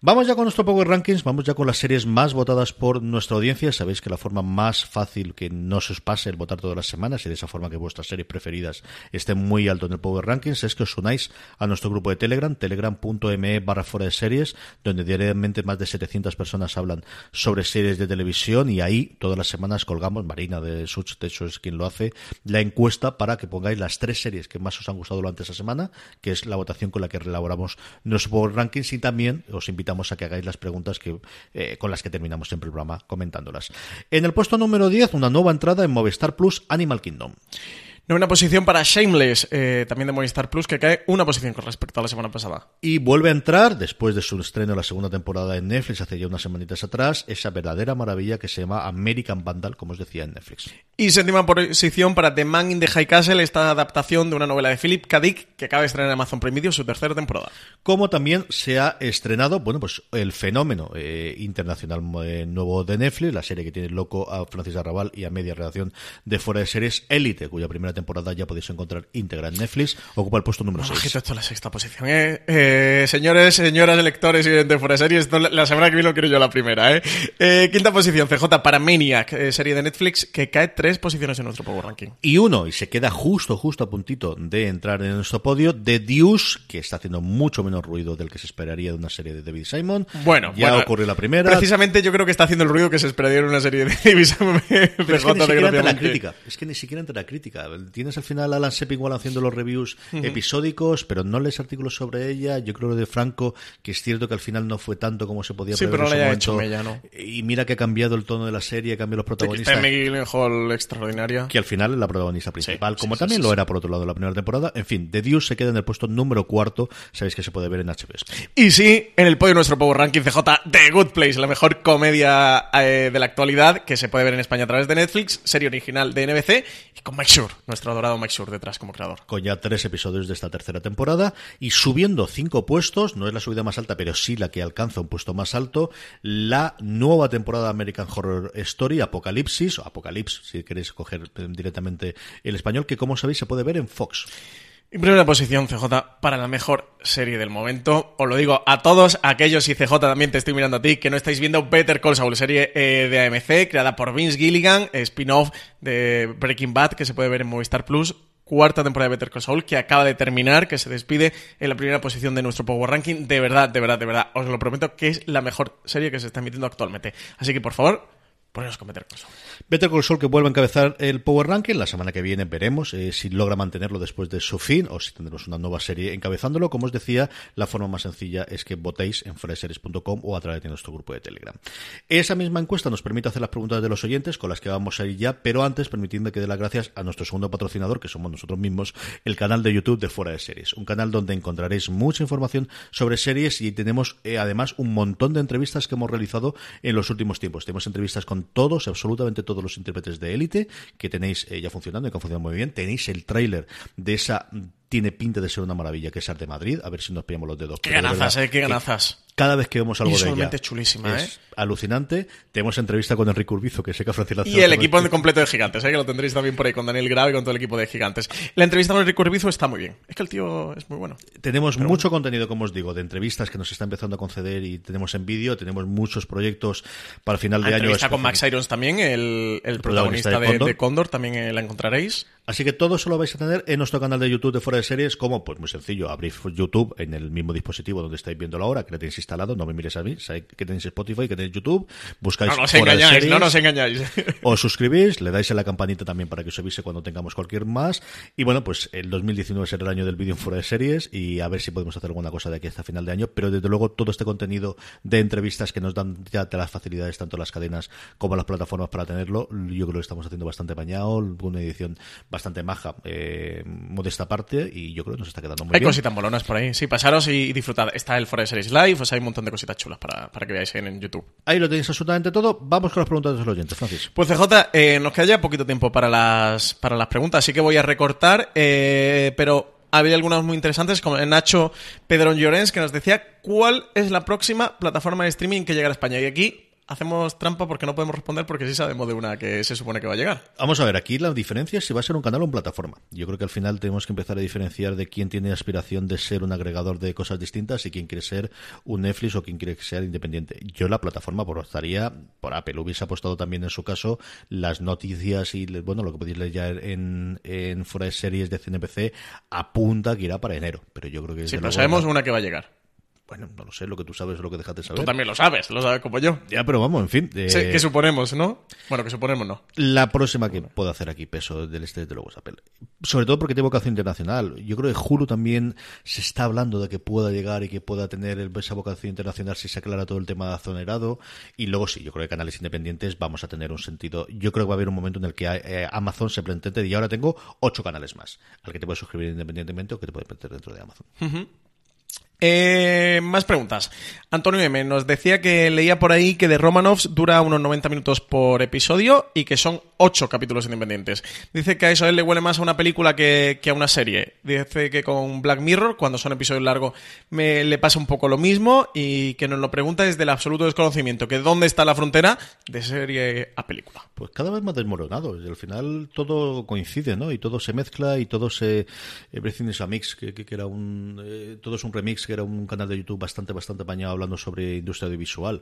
Vamos ya con nuestro Power Rankings, vamos ya con las series más votadas por nuestra audiencia. Sabéis que la forma más fácil que no se os pase el votar todas las semanas y de esa forma que vuestras series preferidas estén muy alto en el Power Rankings es que os unáis a nuestro grupo de Telegram, telegram.me barra fuera de series, donde diariamente más de 700 personas hablan sobre series de televisión y ahí todas las semanas colgamos, Marina de Such, de hecho es quien lo hace, la encuesta para que pongáis las tres series que más os han gustado durante esa semana, que es la votación con la que elaboramos nuestro Power Rankings y también os invitamos a que hagáis las preguntas que, eh, con las que terminamos siempre el programa comentándolas. En el puesto número 10, una nueva entrada en Movistar Plus, Animal Kingdom. Una posición para Shameless, eh, también de Movistar Plus, que cae una posición con respecto a la semana pasada. Y vuelve a entrar, después de su estreno en la segunda temporada en Netflix, hace ya unas semanitas atrás, esa verdadera maravilla que se llama American Vandal, como os decía en Netflix. Y séptima posición para The Man in the High Castle, esta adaptación de una novela de Philip K. Dick, que acaba de estrenar en Amazon Prime Video su tercera temporada. Como también se ha estrenado, bueno, pues el fenómeno eh, internacional eh, nuevo de Netflix, la serie que tiene loco a Francis Arrabal y a media redacción de fuera de series, Elite, cuya primera temporada ya podéis encontrar íntegra en Netflix, ocupa el puesto número 6. esto es la sexta posición, ¿eh? eh señores, señoras, electores y de fuera de series, la semana que viene lo quiero yo la primera, ¿eh? eh quinta posición, CJ para Maniac, serie de Netflix, que cae tres posiciones en nuestro Power Ranking. Y uno, y se queda justo, justo a puntito de entrar en nuestro podio, The Deuce, que está haciendo mucho menos ruido del que se esperaría de una serie de David Simon. Bueno, ya ocurrió la primera. Precisamente yo creo que está haciendo el ruido que se esperaría en una serie de David Simon. Pero es que ni siquiera la crítica. Es que ni siquiera entre la crítica. Tienes al final a Alan Sepinwall haciendo los reviews episódicos, pero no lees artículos sobre ella. Yo creo de Franco, que es cierto que al final no fue tanto como se podía sí, pero no le haya hecho ella, ¿no? Y mira que ha cambiado el tono de la serie, ha cambiado los protagonistas. Hall extraordinaria. Que al final es la protagonista principal, como también lo era por otro lado la primera temporada. En fin, The Deuce se queda en el puesto número cuarto. Sabéis que se puede ver en HBO. Y sí, en el podio de nuestro Power Ranking CJ, The Good Place, la mejor comedia eh, de la actualidad que se puede ver en España a través de Netflix, serie original de NBC y con Mike Shure, nuestro adorado Mike Shure detrás como creador. Con ya tres episodios de esta tercera temporada y subiendo cinco puestos, no es la subida más alta, pero sí la que alcanza un puesto más alto, la nueva temporada de American Horror Story, Apocalipsis, o Apocalipsis, si queréis coger directamente el español, que como sabéis se puede ver en Fox. En primera posición, CJ, para la mejor serie del momento. Os lo digo a todos aquellos, y CJ también te estoy mirando a ti, que no estáis viendo Better Call Saul, serie eh, de AMC, creada por Vince Gilligan, spin-off de Breaking Bad, que se puede ver en Movistar Plus. Cuarta temporada de Better Call Saul, que acaba de terminar, que se despide en la primera posición de nuestro Power Ranking. De verdad, de verdad, de verdad, os lo prometo que es la mejor serie que se está emitiendo actualmente. Así que, por favor, poneros con Better Call Saul. Better Call Saul que vuelve a encabezar el Power Ranking. La semana que viene veremos eh, si logra mantenerlo después de su fin o si tendremos una nueva serie encabezándolo. Como os decía, la forma más sencilla es que votéis en freseries.com o a través de nuestro grupo de Telegram. Esa misma encuesta nos permite hacer las preguntas de los oyentes con las que vamos a ir ya, pero antes permitidme que dé las gracias a nuestro segundo patrocinador, que somos nosotros mismos, el canal de YouTube de Fuera de Series. Un canal donde encontraréis mucha información sobre series y tenemos eh, además un montón de entrevistas que hemos realizado en los últimos tiempos. Tenemos entrevistas con todos, absolutamente todos los intérpretes de élite que tenéis eh, ya funcionando y que han funcionado muy bien. Tenéis el tráiler de esa tiene pinta de ser una maravilla, que es Arte Madrid. A ver si nos pillamos los dedos. Qué ganazas, eh, qué ganazas. Cada vez que vemos algo de ella. es chulísima, es ¿eh? alucinante. Tenemos entrevista con Enrique Urbizo, que sé que a Francis Y el equipo completo de Gigantes, ¿eh? que lo tendréis también por ahí con Daniel Grau y con todo el equipo de Gigantes. La entrevista con Enrique Urbizo está muy bien. Es que el tío es muy bueno. Tenemos mucho contenido, como os digo, de entrevistas que nos está empezando a conceder y tenemos en vídeo. Tenemos muchos proyectos para el final de año. Entrevista con Max Irons también, el, protagonista, de, de, Condor. también eh, la encontraréis. Así que todo eso lo vais a tener en nuestro canal de YouTube de Fuera de Series, como pues muy sencillo, abrís YouTube en el mismo dispositivo donde estáis viendo la hora, que lo tenéis instalado, no me mires a mí, sabéis que tenéis Spotify, que tenéis YouTube, buscáis no nos engañáis, no nos engañáis. Os suscribís, le dais a la campanita también para que os avise cuando tengamos cualquier más. Y bueno, pues el 2019 será el año del vídeo en Fuera de Series y a ver si podemos hacer alguna cosa de aquí hasta final de año, pero desde luego todo este contenido de entrevistas que nos dan ya de las facilidades tanto las cadenas como las plataformas para tenerlo, yo creo que estamos haciendo bastante bañado, una edición bastante maja. Eh, modesta parte y yo creo que nos está quedando muy hay bien. Hay cositas molonas por ahí. Sí, pasaros y, disfrutad. Está el Forest Series Live, o sea, hay un montón de cositas chulas para, para que veáis en, YouTube. Ahí lo tenéis absolutamente todo. Vamos con las preguntas de los oyentes, Francis. Pues CJ, eh, nos queda ya poquito tiempo para las, para las preguntas, así que voy a recortar, eh, pero había algunas muy interesantes, como Nacho Pedrón Llorens, que nos decía cuál es la próxima plataforma de streaming que llegará a España. Y aquí hacemos trampa porque no podemos responder porque sí sabemos de una que se supone que va a llegar. Vamos a ver, aquí la diferencia es si va a ser un canal o una plataforma. Yo creo que al final tenemos que empezar a diferenciar de quién tiene aspiración de ser un agregador de cosas distintas y quién quiere ser un Netflix o quién quiere ser independiente. Yo la plataforma por estaría por Apple hubiese apostado también en su caso las noticias y bueno lo que podéis leer ya en, en fuera de series de CNPC apunta que irá para enero. Pero yo creo que sí, pero sabemos una que va a llegar. Bueno, no lo sé, lo que tú sabes es lo que dejaste saber. Tú también lo sabes, lo sabes como yo. Ya, pero vamos, en fin. Eh... Sí, que suponemos, ¿no? Bueno, que suponemos, ¿no? La próxima que puedo hacer aquí, peso del este, de luego es Apple. Sobre todo porque tiene vocación internacional. Yo creo que Hulu también se está hablando de que pueda llegar y que pueda tener esa vocación internacional si se aclara todo el tema de azonerado. Y luego sí, yo creo que canales independientes vamos a tener un sentido. Yo creo que va a haber un momento en el que eh, Amazon se plantee y ahora tengo ocho canales más, al que te puedes suscribir independientemente o que te puedes meter dentro de Amazon. Eh, más preguntas. Antonio M. nos decía que leía por ahí que de Romanovs dura unos 90 minutos por episodio y que son 8 capítulos independientes. Dice que a eso él le huele más a una película que, a una serie. Dice que con Black Mirror, cuando son episodios largos, me le pasa un poco lo mismo y que nos lo pregunta desde el absoluto desconocimiento, que dónde está la frontera de serie a película. Pues cada vez más desmoronado. Y al final todo coincide, ¿no? Y todo se mezcla y todo se... Everything is a mix, que, que, era un... Eh, todo es un remix que era un canal de YouTube bastante, bastante apañado hablando sobre industria audiovisual.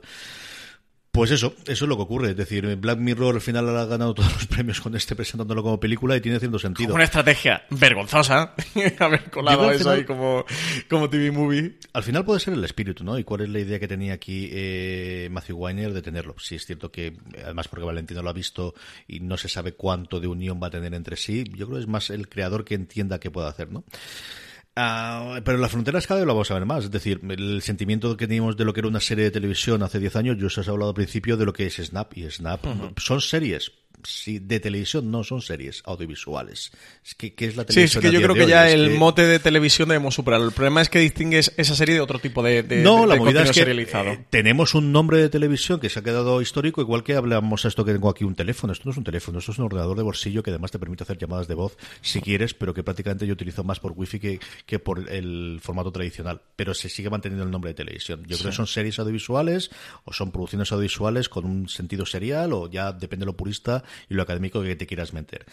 Pues eso, eso es lo que ocurre. Es decir, Black Mirror al final ha ganado todos los premios con este presentándolo como película y tiene cierto sentido. Una estrategia vergonzosa haber colado eso ahí como, como TV movie. Al final puede ser el espíritu, ¿no? Y cuál es la idea que tenía aquí eh, Matthew Weiner de tenerlo. Si es cierto que, además porque Valentino lo ha visto y no se sabe cuánto de unión va a tener entre sí, yo creo que es más el creador que entienda qué puede hacer, ¿no? Uh, pero las fronteras cada vez lo vamos a ver más. Es decir, el sentimiento que teníamos de lo que era una serie de televisión hace 10 años, yo os he hablado al principio de lo que es Snap. Y Snap uh -huh. son series, sí, de televisión no son series audiovisuales. Es que, ¿qué es la televisión? Sí, es que yo creo que ya el que... mote de televisión debemos superarlo. El problema es que distingues esa serie de otro tipo de, de No, de, la de movida es que eh, tenemos un nombre de televisión que se ha quedado histórico, igual que hablamos esto que tengo aquí un teléfono. Esto no es un teléfono, esto es un ordenador de bolsillo que además te permite hacer llamadas de voz si quieres, pero que prácticamente yo utilizo más por wifi que, que por el formato tradicional. Pero se sigue manteniendo el nombre de televisión. Yo Sí. creo que son series audiovisuales o son producciones audiovisuales con un sentido serial o ya depende de lo purista y lo académico que te quieras meter.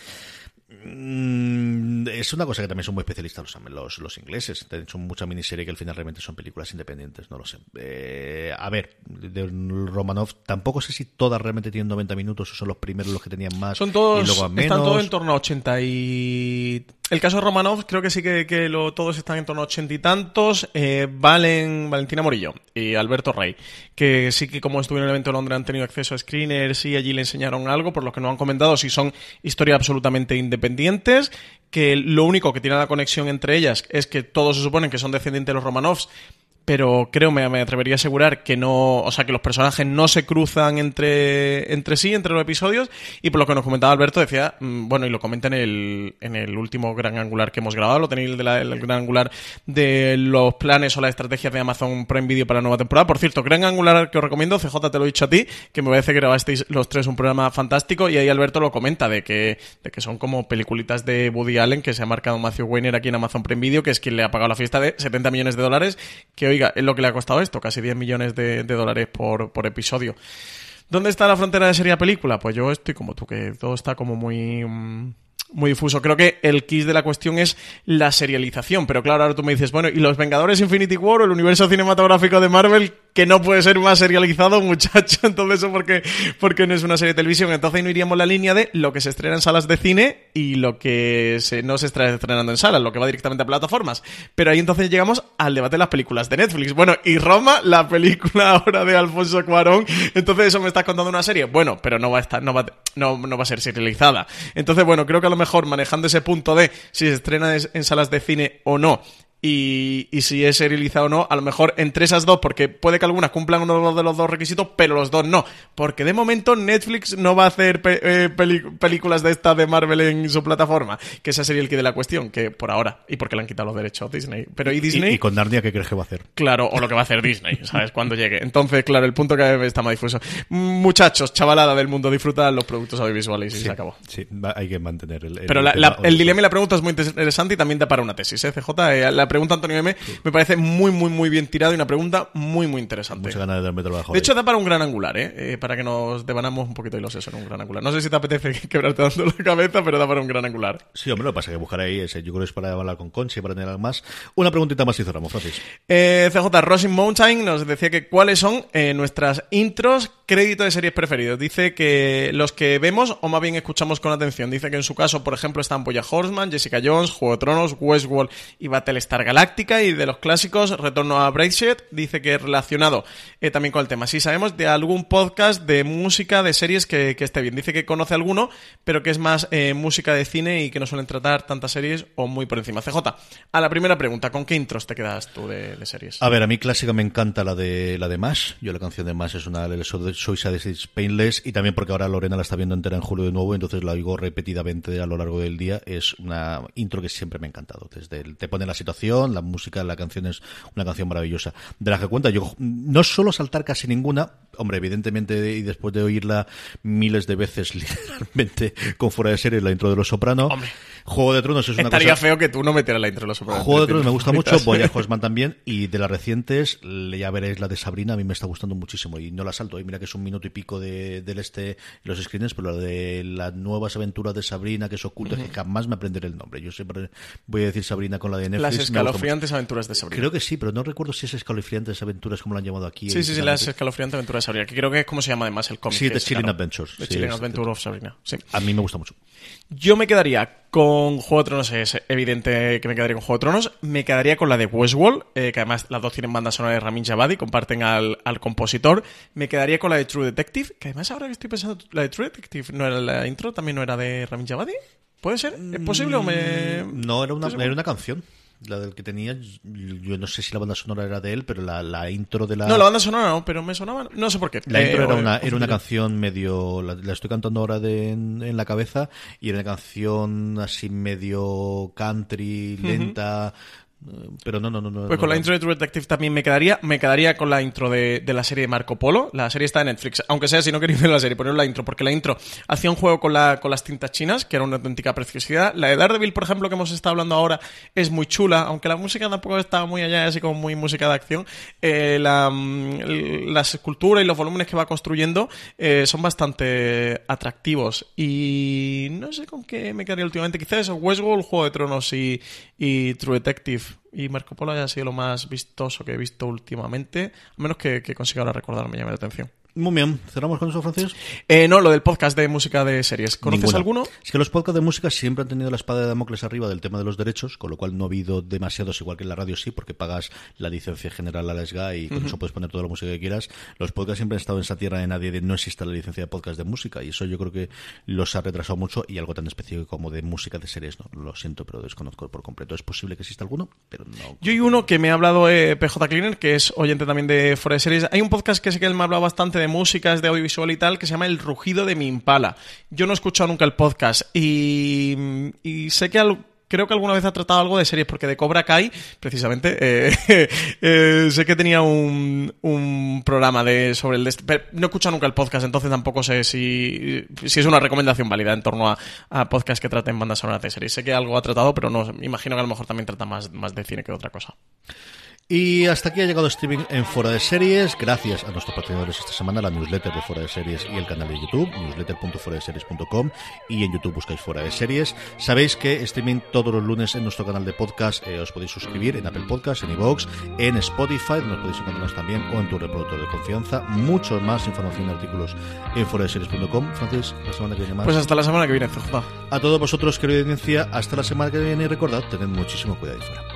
Mm, es una cosa que también son muy especialistas los, los, los ingleses. Han hecho mucha miniserie que al final realmente son películas independientes, no lo sé. Eh, a ver, de Romanov, tampoco sé si todas realmente tienen 90 minutos o son los primeros los que tenían más. Son todos, y luego a menos. están todos en torno a 80 y... El caso de Romanov creo que sí que, que lo, todos están en torno a 80 y tantos. Eh, Valen, Valentina Morillo y Alberto Rey, que sí que como estuvieron en el evento de Londres han tenido acceso a screeners y allí le enseñaron algo, por lo que nos han comentado si son historias absolutamente independientes, que lo único que tiene la conexión entre ellas es que todos se suponen que son descendientes de los Romanovs, pero creo, me, me, atrevería a asegurar que no, o sea, que los personajes no se cruzan entre, entre sí, entre los episodios, y por lo que nos comentaba Alberto, decía, mmm, bueno, y lo comenta en el, en el último gran angular que hemos grabado, lo tenéis el, de la, gran angular de los planes o las estrategias de Amazon Prime Video para la nueva temporada. Por cierto, gran angular que os recomiendo, CJ te lo he dicho a ti, que me parece que grabasteis los tres un programa fantástico, y ahí Alberto lo comenta, de que, de que son como peliculitas de Woody Allen que se ha marcado Matthew Weiner aquí en Amazon Prime Video, que es quien le ha pagado la fiesta de 70 millones de dólares, que hoy oiga, es lo que le ha costado esto, casi 10 millones de, dólares por, por, episodio. ¿Dónde está la frontera de serie a película? Pues yo estoy como tú, que todo está como muy... Um, muy difuso. Creo que el kiss de la cuestión es la serialización. Pero claro, ahora tú me dices, bueno, ¿y los Vengadores Infinity War o el universo cinematográfico de Marvel? Que no puede ser más serializado, muchacho. Entonces, ¿eso porque, porque no es una serie de televisión? Entonces no iríamos la línea de lo que se estrena en salas de cine y lo que no se está estrenando en salas, lo que va directamente a plataformas. Pero ahí entonces llegamos al debate de las películas de Netflix. Bueno, y Roma, la película ahora de Alfonso Cuarón. Entonces, ¿eso me estás contando una serie? Bueno, pero no va a estar, no va, no, no va a ser serializada. Entonces, bueno, creo que a lo mejor manejando ese punto de si se estrena en salas de cine o no y, y, si es serializado o no, a lo mejor entre esas dos, porque puede que algunas cumplan uno de los dos requisitos, pero los dos no. Porque de momento Netflix no va a hacer pe eh, películas de esta de Marvel en su plataforma, que esa sería el que de la cuestión, que por ahora, y porque le han quitado los derechos a Disney. Pero ¿y Disney? ¿Y, y con Narnia qué crees que va a hacer? Claro, o lo que va a hacer Disney, ¿sabes? Cuando llegue. Entonces, claro, el punto que está más difuso. Muchachos, chavalada del mundo, disfrutan los productos audiovisuales y sí, se acabó. Sí, hay que mantener el. el pero la, la, el dilema y la pregunta es muy interesante y también da para una tesis, ¿eh? CJ, eh, la pregunta Antonio M, me parece muy, muy, muy bien tirado y una pregunta muy, muy interesante. Mucha ganas de darme trabajo. De hecho, da para un gran angular, ¿eh? Eh, Para que nos devanamos un poquito y los eso en un gran angular. No sé si te apetece quebrarte dando la cabeza, pero da para un gran angular. Sí, hombre, lo que pasa es que buscar ahí ese, yo creo que es para hablar con Conchi, para tener algo más. Una preguntita más y cerramos, Francis. Eh, CJ Rosin Mountain nos decía que cuáles son eh, nuestras intros crédito de series preferidos. Dice que los que vemos o más bien escuchamos con atención. Dice que en su caso, por ejemplo, están Boya Horseman, Jessica Jones, Juego de Tronos, Westworld y Battlestar Galactica. Y de los clásicos, Retorno a Bracehead. Dice que relacionado eh, también con el tema. Si sabemos de algún podcast de música, de series que, esté bien. Dice que conoce alguno, pero que es más eh, música de cine y que no suelen tratar tantas series o muy por encima. CJ, a la primera pregunta, ¿con qué intros te quedas tú de, series? A ver, a mí clásica me encanta la de la de Mash. Yo la canción de Mash es una de Soy Sadist Painless y también porque ahora Lorena la está viendo entera en julio de nuevo, entonces la oigo repetidamente a lo largo del día. Es una intro que siempre me ha encantado. Desde el- te pone la situación, la música, la canción es una canción maravillosa. De la que cuenta, yo no suelo saltar casi ninguna, hombre, evidentemente, y después de oírla miles de veces, literalmente, con fuera de serie, la intro de Los Soprano. Juego de Tronos es una Estaría cosa... feo que tú no metieras la intro de los Sopranos. Juego de Tronos me gusta mucho. Boya Horseman también, y de las recientes, ya veréis la de Sabrina, a mí me está gustando muchísimo, y no la salto, y mira que es un minuto y pico de, del este, los screens, pero la de las nuevas aventuras de Sabrina, que es oculta, que jamás me aprenderé el nombre, yo siempre voy a decir Sabrina con la de Netflix. Las escalofriantes aventuras de. Sabrina. Creo que sí, pero no recuerdo si es escalofriantes aventuras como lo han llamado aquí. Sí, sí, sí, las escalofriantes aventuras de Sabrina, que creo que es como se llama además el cómic. Sí, The Chilling. Adventures, The Chilling es- Adventure of Sabrina, sí. A mí me gusta mucho. Yo me quedaría con Juego de Tronos, es evidente que me quedaría con Juego de Tronos. Me quedaría con la de Westworld, eh, que además las dos tienen banda sonora de Ramin Javadi, comparten al, al compositor. Me quedaría con la de True Detective, que además ahora que estoy pensando, la de True Detective no era la intro, también no era de Ramin Javadi. ¿Puede ser? ¿Es posible o me.? No, era una, era una canción. La del que tenía, yo no sé si la banda sonora era de él, pero la, la intro de la. No, la banda sonora no, pero me sonaba. No sé por qué. La Eh, intro era una, era una canción medio. La, la estoy cantando ahora de, en, en la cabeza. Y era una canción así medio country, lenta. Pero no, no, no. no Pues no, con la intro de True Detective también me quedaría. Me quedaría con la intro de, de la serie de Marco Polo. La serie está en Netflix. Aunque sea, si no queréis ver la serie, poner la intro. Porque la intro hacía un juego con, la, con las tintas chinas, que era una auténtica preciosidad. La de Daredevil, por ejemplo, que hemos estado hablando ahora, es muy chula. Aunque la música tampoco está muy allá, así como muy música de acción. Eh, la, mm, las esculturas y los volúmenes que va construyendo eh, son bastante atractivos. Y no sé con qué me quedaría últimamente. Quizás eso, Westworld, Juego de Tronos y, y True Detective. Y Marco Polo haya sido lo más vistoso que he visto últimamente. A menos que, consiga ahora recordar, me llame la atención. Muy bien. ¿Cerramos con eso, Francis? Eh, no, lo del podcast de música de series. ¿Conoces Ninguna. alguno? Es que los podcasts de música siempre han tenido la espada de Damocles arriba del tema de los derechos, con lo cual no ha habido demasiados, igual que en la radio sí, porque pagas la licencia general a la SGA y con eso puedes poner toda la música que quieras. Los podcasts siempre han estado en esa tierra de nadie de no existe la licencia de podcast de música y eso yo creo que los ha retrasado mucho y algo tan específico como de música de series, no, lo siento, pero desconozco por completo. Es posible que exista alguno, pero no. Yo hay uno que me ha hablado eh, PJ Cleaner, que es oyente también de Fuera de Series. Hay un podcast que sé que él me ha hablado bastante de músicas, de audiovisual y tal, que se llama El Rugido de mi Impala. Yo no he escuchado nunca el podcast y, y sé que al- creo que alguna vez ha tratado algo de series, porque de Cobra Kai, precisamente, eh, eh, sé que tenía un, un programa de sobre el... dest- pero no he escuchado nunca el podcast, entonces tampoco sé si, si es una recomendación válida en torno a, a podcasts que traten bandas sonoras de series. Sé que algo ha tratado, pero no imagino que a lo mejor también trata más, más de cine que de otra cosa. Y hasta aquí ha llegado streaming en Fuera de Series. Gracias a nuestros patrocinadores esta semana, la newsletter de Fuera de Series y el canal de YouTube, newsletter.fueradeseries.com y en YouTube buscáis Fuera de Series. Sabéis que streaming todos los lunes en nuestro canal de podcast. eh, os podéis suscribir en Apple Podcasts, en iVoox, en Spotify, donde os podéis encontrarnos también, o en tu reproductor de confianza. Mucho más información y artículos en fueradeseries.com. Francis, la semana que viene más. Pues hasta la semana que viene, CJ. A todos vosotros, querida audiencia, hasta la semana que viene y recordad, tened muchísimo cuidado ahí fuera.